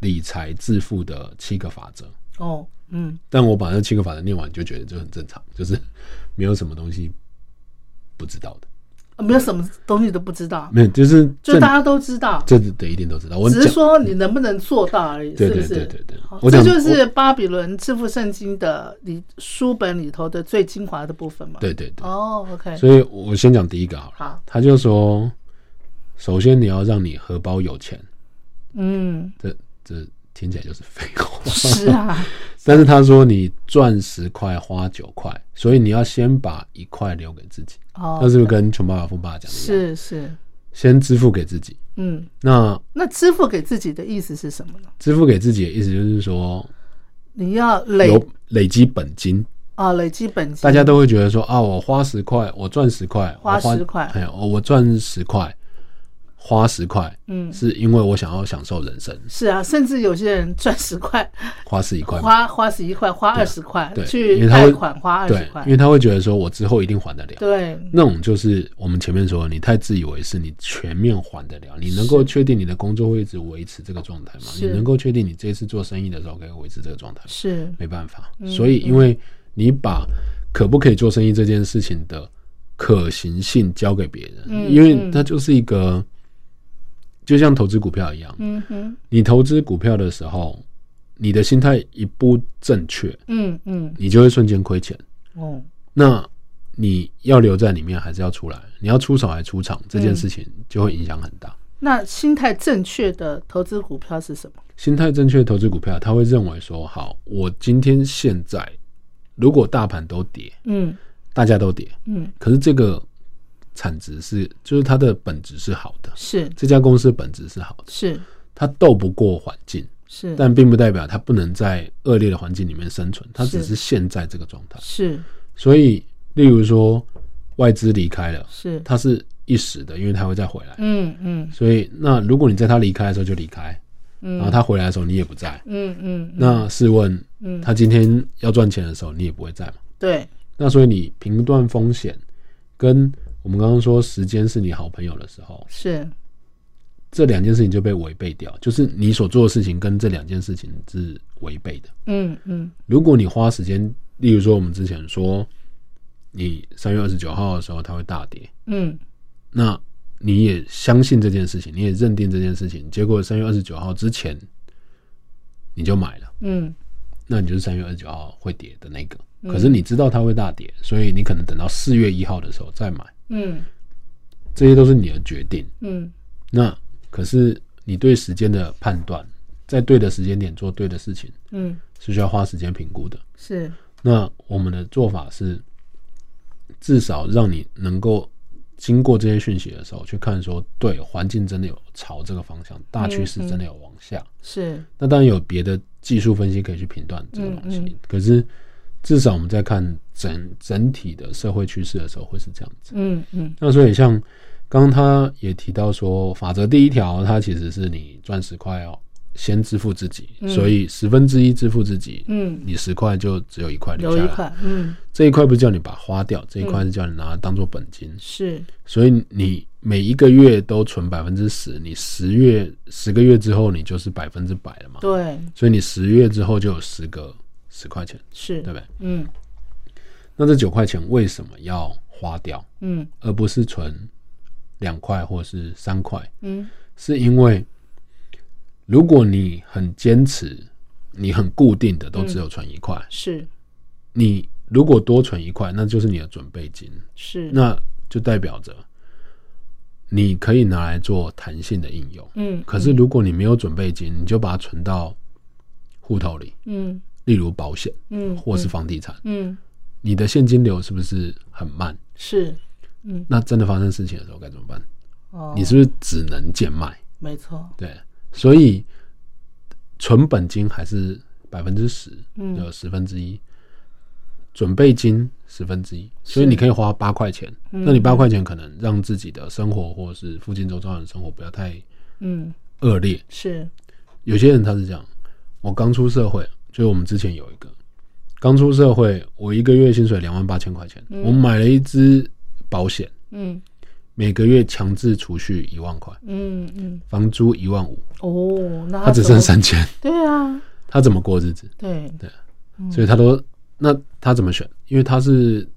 Speaker 2: 理财致富的七个法则。
Speaker 1: 哦，嗯，
Speaker 2: 但我把那七个法则念完，就觉得就很正常，就是没有什么东西不知道的，
Speaker 1: 没有什么东西都不知道，
Speaker 2: 没有，就是
Speaker 1: 就大家都知道，
Speaker 2: 这这一定都知道。我
Speaker 1: 只是说你能不能做到而已，是不是？
Speaker 2: 对对对
Speaker 1: 好
Speaker 2: 我
Speaker 1: 这就是巴比伦致富圣经的里书本里头的最精华的部分嘛。
Speaker 2: 对对对，
Speaker 1: 哦，OK，
Speaker 2: 所以我先讲第一个好了。
Speaker 1: 好，
Speaker 2: 他就说，首先你要让你荷包有钱，
Speaker 1: 嗯，
Speaker 2: 这这听起来就是废话。
Speaker 1: 是啊，<laughs>
Speaker 2: 但是他说你赚十块花九块，所以你要先把一块留给自己。
Speaker 1: 哦，
Speaker 2: 那是不是跟穷爸爸富爸爸讲的？
Speaker 1: 是是，
Speaker 2: 先支付给自己。
Speaker 1: 嗯，
Speaker 2: 那
Speaker 1: 那支付给自己的意思是什么呢？
Speaker 2: 支付给自己的意思就是说，
Speaker 1: 你要累
Speaker 2: 有累积本金。
Speaker 1: 啊，累积本金，
Speaker 2: 大家都会觉得说啊，我花十块，我赚十块，
Speaker 1: 花十块
Speaker 2: 哎，我我赚十块，花十块，
Speaker 1: 嗯。
Speaker 2: 是因为我想要享受人生，
Speaker 1: 是啊，甚至有些人赚十块，
Speaker 2: 花十一块，
Speaker 1: 花花十一块，花二十块去贷款花二十，块。
Speaker 2: 因，为他会觉得说我之后一定还得了。
Speaker 1: 对，
Speaker 2: 那种就是我们前面说，你太自以为是，你全面还得了，你能够确定你的工作会一直维持这个状态吗？你能够确定你这次做生意的时候可以维持这个状态吗？
Speaker 1: 是，
Speaker 2: 没办法，
Speaker 1: 嗯
Speaker 2: 所以因为你把可不可以做生意这件事情的可行性交给别人，
Speaker 1: 嗯。
Speaker 2: 因为它就是一个，就像投资股票一样，
Speaker 1: 嗯哼，
Speaker 2: 你投资股票的时候，你的心态一不正确，
Speaker 1: 嗯嗯，
Speaker 2: 你就会瞬间亏钱。
Speaker 1: 哦，
Speaker 2: 那你要留在里面，还是要出来？你要出手还出场，这件事情就会影响很大。
Speaker 1: 那心态正确的投资股票是什么？
Speaker 2: 心态正确，投资股票，他会认为说：好，我今天现在如果大盘都跌，
Speaker 1: 嗯
Speaker 2: 大家都跌，
Speaker 1: 嗯，
Speaker 2: 可是这个产值是，就是它的本质是好的，
Speaker 1: 是。
Speaker 2: 这家公司本质是好的，
Speaker 1: 是。
Speaker 2: 它斗不过环境，
Speaker 1: 是，
Speaker 2: 但并不代表它不能在恶劣的环境里面生存，它只
Speaker 1: 是
Speaker 2: 是现在这个状态。
Speaker 1: 是。
Speaker 2: 所以，例如说外资离开了，
Speaker 1: 是，
Speaker 2: 它是一时的，因为它会再回来。
Speaker 1: 嗯嗯。
Speaker 2: 所以，那如果你在它离开的时候就离开，
Speaker 1: 嗯。
Speaker 2: 然后它回来的时候你也不在，
Speaker 1: 嗯嗯，
Speaker 2: 那试问，
Speaker 1: 嗯。
Speaker 2: 它今天要赚钱的时候你也不会在嘛？
Speaker 1: 对，
Speaker 2: 那所以你评断风险，跟我们刚刚说时间是你好朋友的时候，
Speaker 1: 是
Speaker 2: 这两件事情就被违背掉，就是你所做的事情跟这两件事情是违背的。
Speaker 1: 嗯嗯
Speaker 2: 如果你花时间，例如说我们之前说，你三月二十九号的时候它会大跌，
Speaker 1: 嗯
Speaker 2: 那你也相信这件事情，你也认定这件事情，结果三月二十九号之前你就买了，
Speaker 1: 嗯
Speaker 2: 那你就是三月二十九号会跌的那个。可是你知道它会大跌，所以你可能等到四月一号的时候再买。
Speaker 1: 嗯
Speaker 2: 这些都是你的决定。
Speaker 1: 嗯
Speaker 2: 那可是你对时间的判断，在对的时间点做对的事情，
Speaker 1: 嗯，
Speaker 2: 是需要花时间评估的。
Speaker 1: 是，
Speaker 2: 那我们的做法是，至少让你能够经过这些讯息的时候，去看说，对环境真的有朝这个方向，大趋势真的有往下。
Speaker 1: 是，
Speaker 2: 那当然有别的技术分析可以去评断这个东西，可是至少我们在看整整体的社会趋势的时候，会是这样子。
Speaker 1: 嗯嗯
Speaker 2: 那所以像刚刚他也提到说，法则第一条，它其实是你赚十块哦，先支付自己，
Speaker 1: 嗯
Speaker 2: 所以十分之一支付自己，
Speaker 1: 嗯，
Speaker 2: 你十块就只有一块留下来。
Speaker 1: 嗯，
Speaker 2: 这一块不是叫你把它花掉，这一块是叫你拿它当做本金。
Speaker 1: 是，
Speaker 2: 所以你每一个月都存百分之十，你十月十个月之后，你就是百分之百了嘛。
Speaker 1: 对，
Speaker 2: 所以你十月之后就有十个十块钱，
Speaker 1: 是，
Speaker 2: 对不对？
Speaker 1: 嗯。
Speaker 2: 那这九块钱为什么要花掉，
Speaker 1: 嗯。
Speaker 2: 而不是存两块或是三块？
Speaker 1: 嗯。
Speaker 2: 是因为如果你很坚持，你很固定的都只有存一块，
Speaker 1: 是。
Speaker 2: 你如果多存一块，那就是你的准备金，
Speaker 1: 是，
Speaker 2: 那就代表着你可以拿来做弹性的应用。
Speaker 1: 嗯，
Speaker 2: 可是如果你没有准备金，你就把它存到户头里，
Speaker 1: 嗯
Speaker 2: 例如保险
Speaker 1: 嗯，
Speaker 2: 或是房地产，
Speaker 1: 嗯
Speaker 2: 你的现金流是不是很慢？
Speaker 1: 是，嗯
Speaker 2: 那真的发生事情的时候该怎么办？
Speaker 1: 哦，
Speaker 2: 你是不是只能贱卖？
Speaker 1: 没错，
Speaker 2: 对，所以存本金还是百分之十，
Speaker 1: 嗯
Speaker 2: 有十分之一，准备金十分之一，所以你可以花八块钱。
Speaker 1: 嗯
Speaker 2: 那你八块钱可能让自己的生活或是附近周遭人的生活不要太
Speaker 1: 嗯
Speaker 2: 恶劣。
Speaker 1: 是，
Speaker 2: 有些人他是这样，我刚出社会，就是我们之前有一个刚出社会，我一个月薪水两万八千块钱，我买了一支保险，
Speaker 1: 嗯。
Speaker 2: 每个月强制储蓄一万块，
Speaker 1: 嗯嗯，
Speaker 2: 房租一万五，
Speaker 1: 哦，那
Speaker 2: 他只，剩三千，
Speaker 1: 对啊，
Speaker 2: 他怎么过日子？
Speaker 1: 对。
Speaker 2: 对，所以他都那他怎么选？因为他是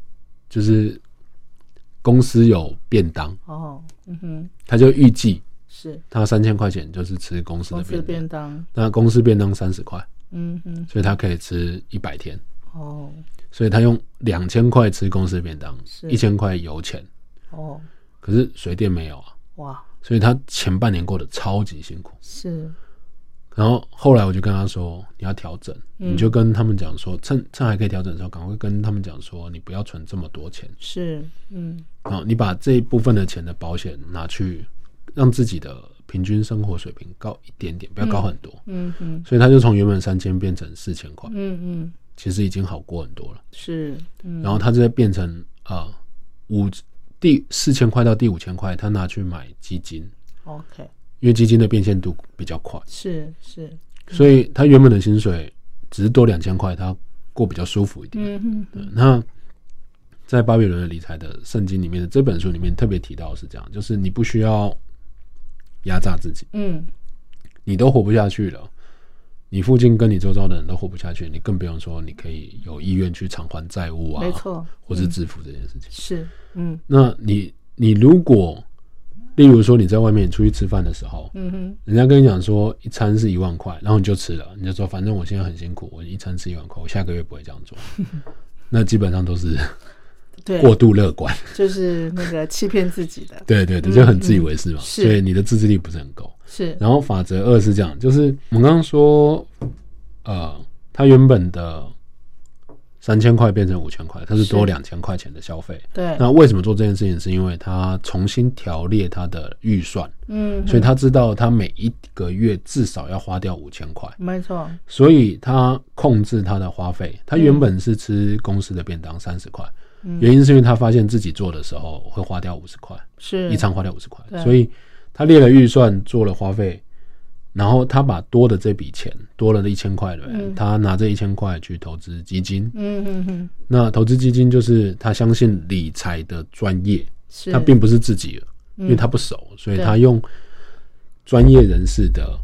Speaker 2: 就是公司有便当，
Speaker 1: 哦，嗯哼，
Speaker 2: 他就预计
Speaker 1: 是。
Speaker 2: 他三千块钱就是吃公司的便当，那公司便当三十块，
Speaker 1: 嗯哼，
Speaker 2: 所以他可以吃一百天，
Speaker 1: 哦。
Speaker 2: 所以他用两千块吃公司的便当，
Speaker 1: 是。
Speaker 2: 一千块油钱，
Speaker 1: 哦，
Speaker 2: 可是水电没有啊，
Speaker 1: 哇，
Speaker 2: 所以他前半年过得超级辛苦。
Speaker 1: 是，
Speaker 2: 然后后来我就跟他说，你要调整，
Speaker 1: 嗯。
Speaker 2: 你就跟他们讲说，趁趁还可以调整的时候，赶快跟他们讲说，你不要存这么多钱，
Speaker 1: 是，嗯。
Speaker 2: 然后你把这一部分的钱的保险拿去，让自己的平均生活水平高一点点，不要高很多。
Speaker 1: 嗯嗯，
Speaker 2: 所以他就从原本三千变成四千块，
Speaker 1: 嗯嗯。
Speaker 2: 其实已经好过很多了。
Speaker 1: 是，嗯，
Speaker 2: 然后他再变成啊五第四千块到第五千块，他拿去买基金
Speaker 1: ，OK，
Speaker 2: 因为基金的变现度比较快，
Speaker 1: 是是，
Speaker 2: 所以他原本的薪水只是多两千块，他过比较舒服一点。
Speaker 1: 嗯嗯，
Speaker 2: 对那在巴比伦的理财的圣经里面的这本书里面特别提到是这样，就是你不需要压榨自己，
Speaker 1: 嗯
Speaker 2: 你都活不下去了，你附近跟你周遭的人都活不下去，你更不用说你可以有意愿去偿还债务啊，
Speaker 1: 没，错，
Speaker 2: 或是支付这件事情。
Speaker 1: 是，嗯
Speaker 2: 那你你如果例如说你在外面出去吃饭的时候，
Speaker 1: 嗯哼，
Speaker 2: 人家跟你讲说一餐是一万块，然后你就吃了，你就说反正我现在很辛苦，我一餐吃一万块，我下个月不会这样做。<laughs> 那基本上都是
Speaker 1: 对，
Speaker 2: 过度乐观，
Speaker 1: 就是那个欺骗自己的，<laughs>
Speaker 2: 对对对，就很自以为是嘛，所以你的自制力不是很够。
Speaker 1: 是，
Speaker 2: 然后法则二是这样，就是我们刚刚说，呃，他原本的三千块变成五千块，他是多
Speaker 1: 是
Speaker 2: 两千块钱的消费。
Speaker 1: 对，
Speaker 2: 那为什么做这件事情？是因为他重新条列他的预算，
Speaker 1: 嗯，
Speaker 2: 所以他知道他每一个月至少要花掉五千块，
Speaker 1: 没错，
Speaker 2: 所以他控制他的花费。他原本是吃公司的便当三十块，
Speaker 1: 嗯
Speaker 2: 原因是因为他发现自己做的时候会花掉五十块，
Speaker 1: 是。
Speaker 2: 一餐花掉五十块，所以他列了预算，做了花费，然后他把多的这笔钱，多了的一千块的，
Speaker 1: 嗯。
Speaker 2: 他拿这一千块去投资基金。
Speaker 1: 嗯嗯嗯，
Speaker 2: 那投资基金就是他相信理财的专业，
Speaker 1: 是，
Speaker 2: 他并不是自己因为他不熟，所以他用专业人士的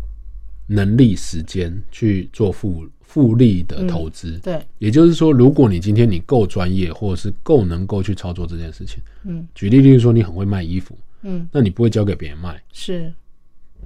Speaker 2: 能力、时间去做复复利的投资。
Speaker 1: 对，
Speaker 2: 也就是说，如果你今天你够专业，或者是够能够去操作这件事情，
Speaker 1: 嗯。
Speaker 2: 举例，例如说你很会卖衣服，
Speaker 1: 嗯。
Speaker 2: 那你不会交给别人卖。
Speaker 1: 是，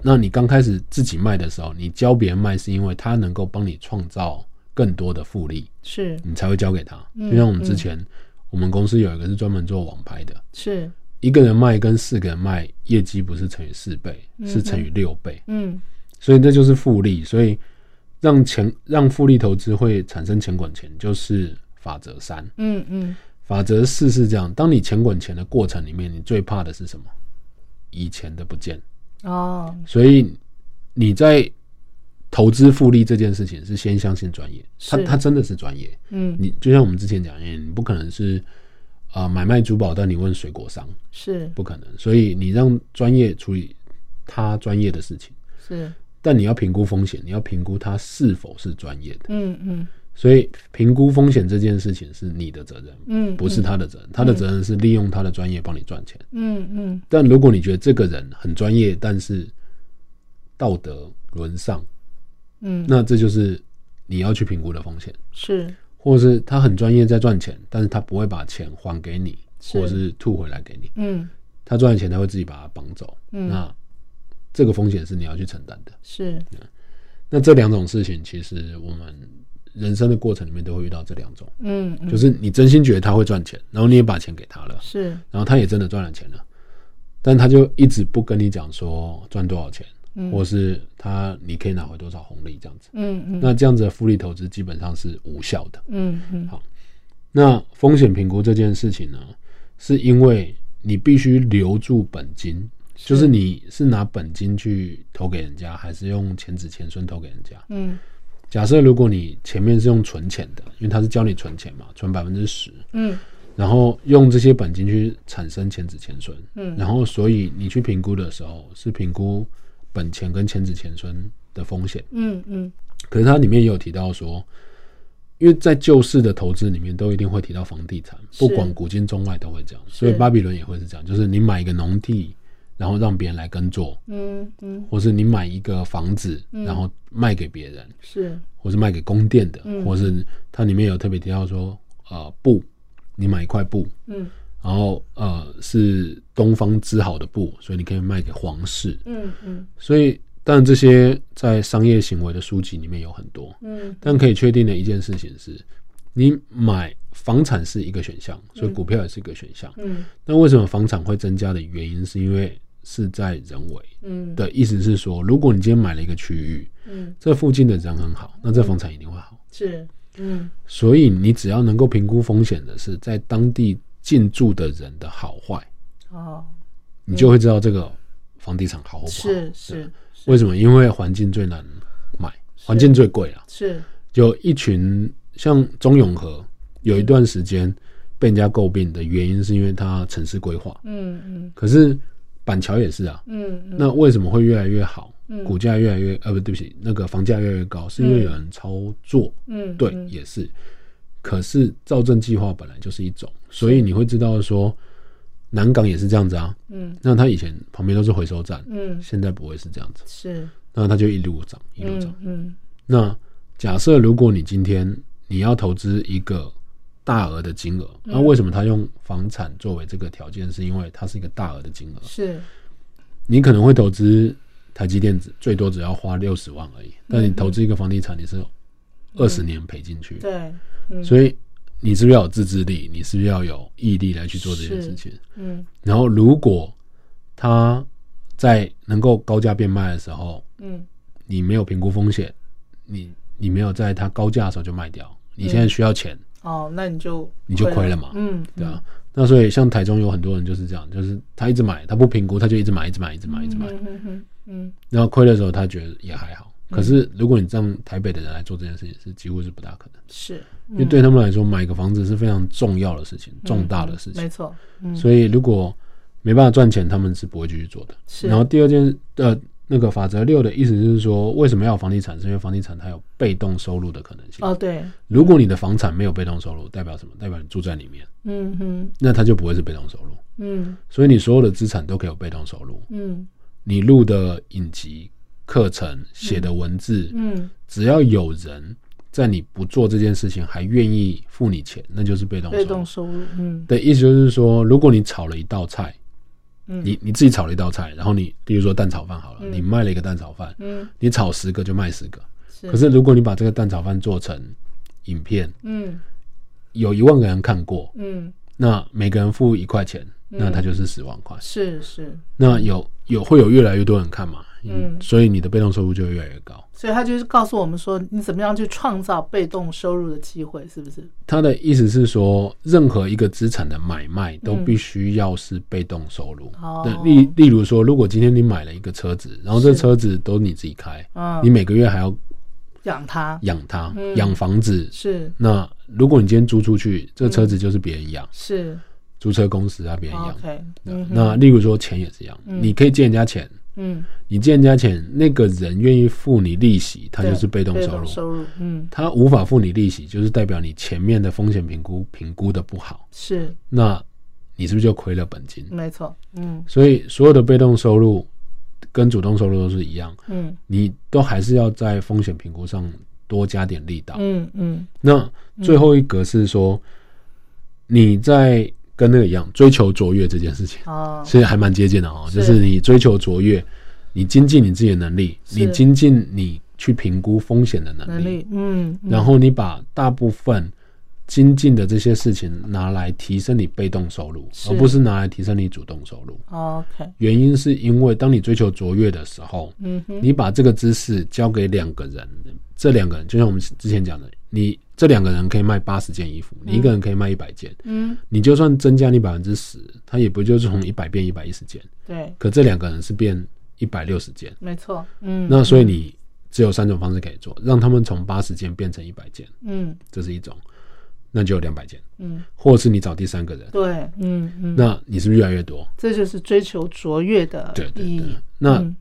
Speaker 2: 那你刚开始自己卖的时候，你教别人卖是因为他能够帮你创造更多的复利，
Speaker 1: 是。
Speaker 2: 你才会交给他。
Speaker 1: 嗯
Speaker 2: 就像我们之前，我们公司有一个是专门做网拍的，
Speaker 1: 是，
Speaker 2: 一个人卖跟四个人卖，业绩不是乘以四倍，是乘以六倍，
Speaker 1: 嗯。
Speaker 2: 所以这就是复利。所以让钱让复利投资会产生钱滚钱，就是法则三。
Speaker 1: 嗯嗯
Speaker 2: 法则四是这样：当你钱滚钱的过程里面，你最怕的是什么？以前的不见。
Speaker 1: 哦，
Speaker 2: 所以你在投资复利这件事情是先相信专业，他
Speaker 1: 是
Speaker 2: 他真的是专业。
Speaker 1: 嗯
Speaker 2: 你就像我们之前讲的，你不可能是啊、呃买卖珠宝，但你问水果商
Speaker 1: 是
Speaker 2: 不可能。所以你让专业处理他专业的事情，
Speaker 1: 是，
Speaker 2: 但你要评估风险，你要评估他是否是专业的。
Speaker 1: 嗯嗯。
Speaker 2: 所以评估风险这件事情是你的责任，
Speaker 1: 嗯，
Speaker 2: 不是他的责任。他的责任是利用他的专业帮你赚钱。
Speaker 1: 嗯嗯。
Speaker 2: 但如果你觉得这个人很专业，但是道德沦丧，
Speaker 1: 嗯，
Speaker 2: 那这就是你要去评估的风险，
Speaker 1: 是。
Speaker 2: 或者是他很专业在赚钱，但是他不会把钱还给你，
Speaker 1: 是。
Speaker 2: 或者是吐回来给你，
Speaker 1: 嗯。
Speaker 2: 他赚的钱他会自己把它绑走，
Speaker 1: 嗯。
Speaker 2: 那这个风险是你要去承担的。
Speaker 1: 是，
Speaker 2: 那这两种事情，其实我们人生的过程里面都会遇到这两种，
Speaker 1: 嗯嗯。
Speaker 2: 就是你真心觉得他会赚钱，然后你也把钱给他了，
Speaker 1: 是，
Speaker 2: 然后他也真的赚了钱了，但他就一直不跟你讲说赚多少钱，
Speaker 1: 嗯。
Speaker 2: 或是他你可以拿回多少红利这样子。
Speaker 1: 嗯嗯。
Speaker 2: 那这样子的复利投资基本上是无效的。
Speaker 1: 嗯嗯。
Speaker 2: 好。那风险评估这件事情呢，是因为你必须留住本金，就是你是拿本金去投给人家，还是用钱子钱孙投给人家？
Speaker 1: 嗯。
Speaker 2: 假设如果你前面是用存钱的，因为他是教你存钱嘛，存百分之十，
Speaker 1: 嗯。
Speaker 2: 然后用这些本金去产生钱子钱孙，
Speaker 1: 嗯。
Speaker 2: 然后所以你去评估的时候是评估本钱跟钱子钱孙的风险。
Speaker 1: 嗯嗯。
Speaker 2: 可是它里面也有提到说，因为在旧式的投资里面都一定会提到房地产，不管古今中外都会这样，所以巴比伦也会是这样，就是你买一个农地，然后让别人来耕作，
Speaker 1: 嗯嗯。
Speaker 2: 或是你买一个房子，然后卖给别人，
Speaker 1: 是，
Speaker 2: 或是卖给宫殿的，
Speaker 1: 嗯。
Speaker 2: 或是它里面有特别提到说，呃，布，你买一块布，
Speaker 1: 嗯。
Speaker 2: 然后呃是东方织好的布，所以你可以卖给皇室，
Speaker 1: 嗯嗯。
Speaker 2: 所以当然这些在商业行为的书籍里面有很多，
Speaker 1: 嗯。
Speaker 2: 但可以确定的一件事情是，你买房产是一个选项，所以股票也是一个选项。
Speaker 1: 嗯。
Speaker 2: 那为什么房产会增加的原因，是因为是在人为
Speaker 1: 嗯
Speaker 2: 的意思是说，如果你今天买了一个区域，
Speaker 1: 嗯
Speaker 2: 这附近的人很好，那这房产一定会好。
Speaker 1: 是，嗯
Speaker 2: 所以你只要能够评估风险的是在当地进驻的人的好坏，
Speaker 1: 哦
Speaker 2: 你就会知道这个房地产好或不好。
Speaker 1: 是是
Speaker 2: 为什么？因为环境最难买，环境最贵啊。
Speaker 1: 是，
Speaker 2: 就一群像中永和，有一段时间被人家诟病的原因，是因为它城市规划。
Speaker 1: 嗯嗯
Speaker 2: 可是板桥也是啊，
Speaker 1: 嗯嗯
Speaker 2: 那为什么会越来越好？
Speaker 1: 嗯
Speaker 2: 股价越来越呃不对不起，那个房价越来越高，是因为有人操作。
Speaker 1: 嗯
Speaker 2: 对，
Speaker 1: 嗯
Speaker 2: 也是。可是造镇计划本来就是一种，所以你会知道说，南港也是这样子啊。
Speaker 1: 嗯
Speaker 2: 那它以前旁边都是回收站，
Speaker 1: 嗯
Speaker 2: 现在不会是这样子，
Speaker 1: 是，
Speaker 2: 那它就一路涨一路涨
Speaker 1: 嗯。嗯
Speaker 2: 那假设如果你今天你要投资一个大额的金额，
Speaker 1: 嗯。
Speaker 2: 那为什么他用房产作为这个条件？是因为它是一个大额的金额，
Speaker 1: 是，
Speaker 2: 你可能会投资台积电子，最多只要花六十万而已，但
Speaker 1: 嗯
Speaker 2: 你投资一个房地产，你是二十年赔进去，
Speaker 1: 对，嗯。
Speaker 2: 所以你是不是要有自制力？你是不是要有毅力来去做这件事情？
Speaker 1: 嗯。
Speaker 2: 然后如果他在能够高价变卖的时候，
Speaker 1: 嗯。
Speaker 2: 你没有评估风险，你你没有在它高价的时候就卖掉，你现在需要钱，
Speaker 1: 哦，那你就
Speaker 2: 你就亏了嘛
Speaker 1: 嗯，
Speaker 2: 对啊。那所以像台中有很多人就是这样，就是他一直买，他不评估，他就一直买，一直买，一直买，一直买，
Speaker 1: 嗯嗯
Speaker 2: 然后亏的时候他觉得也还好。可是如果你让台北的人来做这件事情，是几乎是不大可能，
Speaker 1: 是，
Speaker 2: 因为对他们来说，买个房子是非常重要的事情，重大的事情
Speaker 1: 没。错，嗯
Speaker 2: 所以如果没办法赚钱，他们是不会继续做的。
Speaker 1: 是
Speaker 2: 然后第二件呃，那个法则六的意思就是说，为什么要有房地产？是因为房地产它有被动收入的可能性。
Speaker 1: 哦对，
Speaker 2: 如果你的房产没有被动收入，代表什么？代表你住在里面，
Speaker 1: 嗯哼
Speaker 2: 那它就不会是被动收入。
Speaker 1: 嗯
Speaker 2: 所以你所有的资产都可以有被动收入。
Speaker 1: 嗯
Speaker 2: 你录的影集、课程、写的文字，
Speaker 1: 嗯
Speaker 2: 只要有人在你不做这件事情还愿意付你钱，那就是被动收入。
Speaker 1: 被动收入，嗯
Speaker 2: 的意思就是说，如果你炒了一道菜，
Speaker 1: 嗯。
Speaker 2: 你你自己炒了一道菜，然后你，比如说蛋炒饭好了，你卖了一个蛋炒饭，
Speaker 1: 嗯。
Speaker 2: 你炒十个就卖十个。
Speaker 1: 是，
Speaker 2: 可是如果你把这个蛋炒饭做成影片，
Speaker 1: 嗯。
Speaker 2: 有一万个人看过，
Speaker 1: 嗯，
Speaker 2: 那每个人付一块钱，那它就是十万块。
Speaker 1: 是是，
Speaker 2: 那有有会有越来越多人看嘛，
Speaker 1: 嗯。
Speaker 2: 所以你的被动收入就会越来越高。
Speaker 1: 所以他就是告诉我们说，你怎么样去创造被动收入的机会，是不是？
Speaker 2: 他的意思是说，任何一个资产的买卖都必须要是被动收入。
Speaker 1: 哦。
Speaker 2: 对，例例如说，如果今天你买了一个车子，然后这车子都你自己开，
Speaker 1: 嗯，
Speaker 2: 你每个月还要
Speaker 1: 养它。
Speaker 2: 养它
Speaker 1: 嗯，
Speaker 2: 养房子。
Speaker 1: 是。
Speaker 2: 那如果你今天租出去，这车子就是别人养，
Speaker 1: 是。
Speaker 2: 租车公司啊别人养。
Speaker 1: 哼。
Speaker 2: 那例如说钱也是一样，
Speaker 1: 嗯。
Speaker 2: 你可以借人家钱，
Speaker 1: 嗯，
Speaker 2: 你借人家钱，那个人愿意付你利息，他就是被动收入。
Speaker 1: 收入，嗯，
Speaker 2: 他无法付你利息，就是代表你前面的风险评估评估的不好，
Speaker 1: 是。
Speaker 2: 那你是不是就亏了本金？
Speaker 1: 没错，嗯。
Speaker 2: 所以所有的被动收入跟主动收入都是一样，
Speaker 1: 嗯。
Speaker 2: 你都还是要在风险评估上多加点力道。
Speaker 1: 嗯嗯，
Speaker 2: 那最后一格是说，你在跟那个一样追求卓越这件事情，
Speaker 1: 哦，
Speaker 2: 其实还蛮接近的哦，
Speaker 1: 是。
Speaker 2: 就是你追求卓越，你精进你自己的能力，
Speaker 1: 是。
Speaker 2: 你精进你去评估风险的能
Speaker 1: 能力，嗯，嗯。
Speaker 2: 然后你把大部分精进的这些事情拿来提升你被动收入，而不是拿来提升你主动收入。
Speaker 1: OK，
Speaker 2: 原因是因为当你追求卓越的时候，
Speaker 1: 嗯哼，
Speaker 2: 你把这个知识交给两个人，这两个人就像我们之前讲的，你这两个人可以卖八十件衣服，你一个人可以卖一百件，
Speaker 1: 嗯，
Speaker 2: 你就算增加你百分之十，它也不就是从一百变一百一十件，
Speaker 1: 对，
Speaker 2: 可这两个人是变一百六十件，
Speaker 1: 没错，嗯，
Speaker 2: 那所以你只有三种方式可以做，让他们从八十件变成一百件，
Speaker 1: 嗯。
Speaker 2: 这是一种，那就有两百件，
Speaker 1: 嗯，
Speaker 2: 或者是你找第三个人，
Speaker 1: 对，嗯嗯，
Speaker 2: 那你是不是越来越多？
Speaker 1: 这就是追求卓越的
Speaker 2: 对对对。那
Speaker 1: 嗯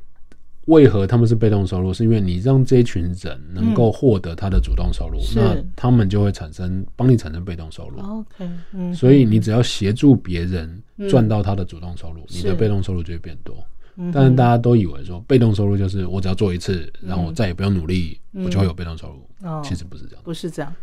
Speaker 2: 为何他们是被动收入？是因为你让这一群人能够获得他的主动收入，
Speaker 1: 是
Speaker 2: 那他们就会产生帮你产生被动收入。
Speaker 1: OK，嗯，
Speaker 2: 所以你只要协助别人
Speaker 1: 嗯
Speaker 2: 赚到他的主动收入，你的被动收入就会变多。
Speaker 1: 嗯
Speaker 2: 但是大家都以为说被动收入就是我只要做一次，然后我再也不用努力，
Speaker 1: 嗯
Speaker 2: 我就会有被动收入。
Speaker 1: 哦
Speaker 2: 其实不是这样。
Speaker 1: 不是这样。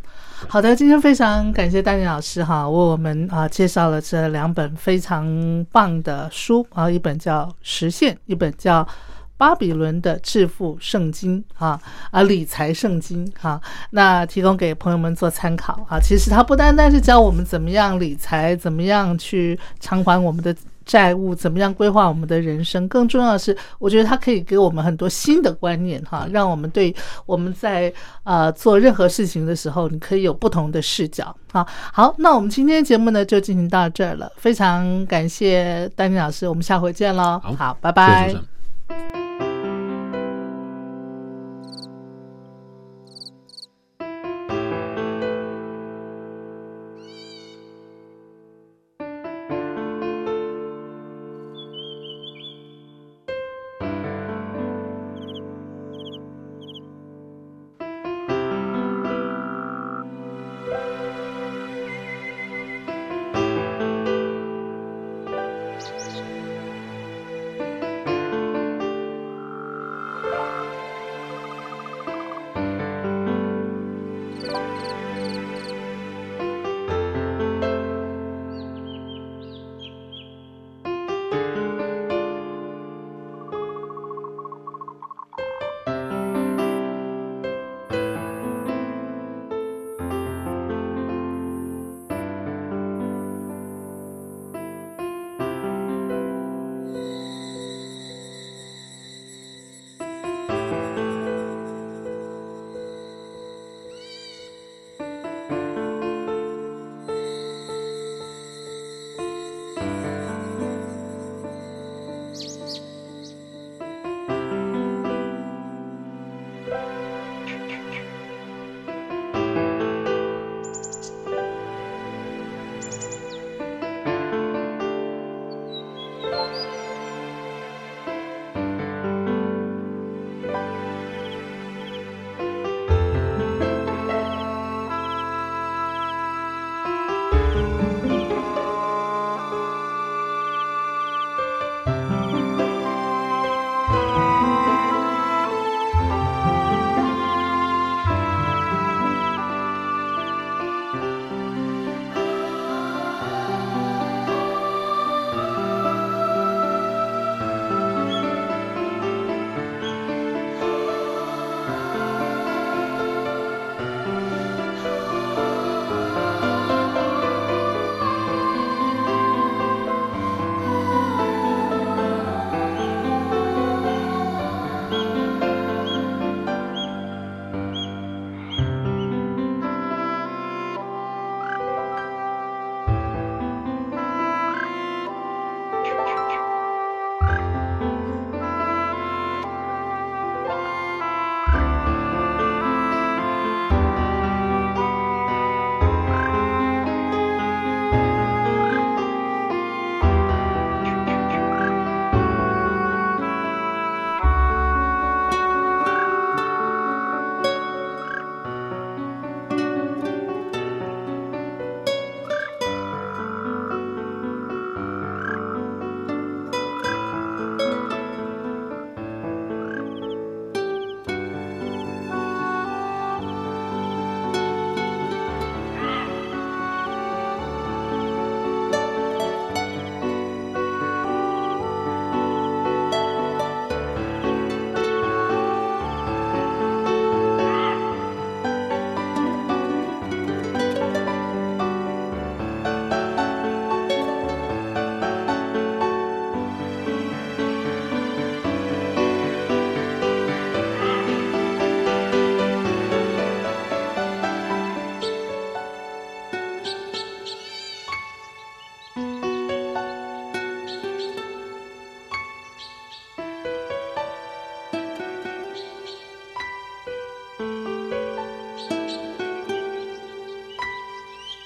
Speaker 1: 好的，今天非常感谢丹尼老师哈，为我们啊介绍了这两本非常棒的书啊，一本叫《实现》，一本叫《巴比伦的致富圣经》啊啊理财圣经哈、那提供给朋友们做参考啊。其实它不单单是教我们怎么样理财，怎么样去偿还我们的。债务怎么样规划我们的人生？更重要的是，我觉得它可以给我们很多新的观念哈，让我们对我们在呃做任何事情的时候，你可以有不同的视角啊。好，那我们今天节目呢就进行到这儿了，非常感谢丹妮老师，我们下回见喽。
Speaker 2: 好
Speaker 1: 好，拜
Speaker 2: 谢
Speaker 1: 拜。
Speaker 2: 谢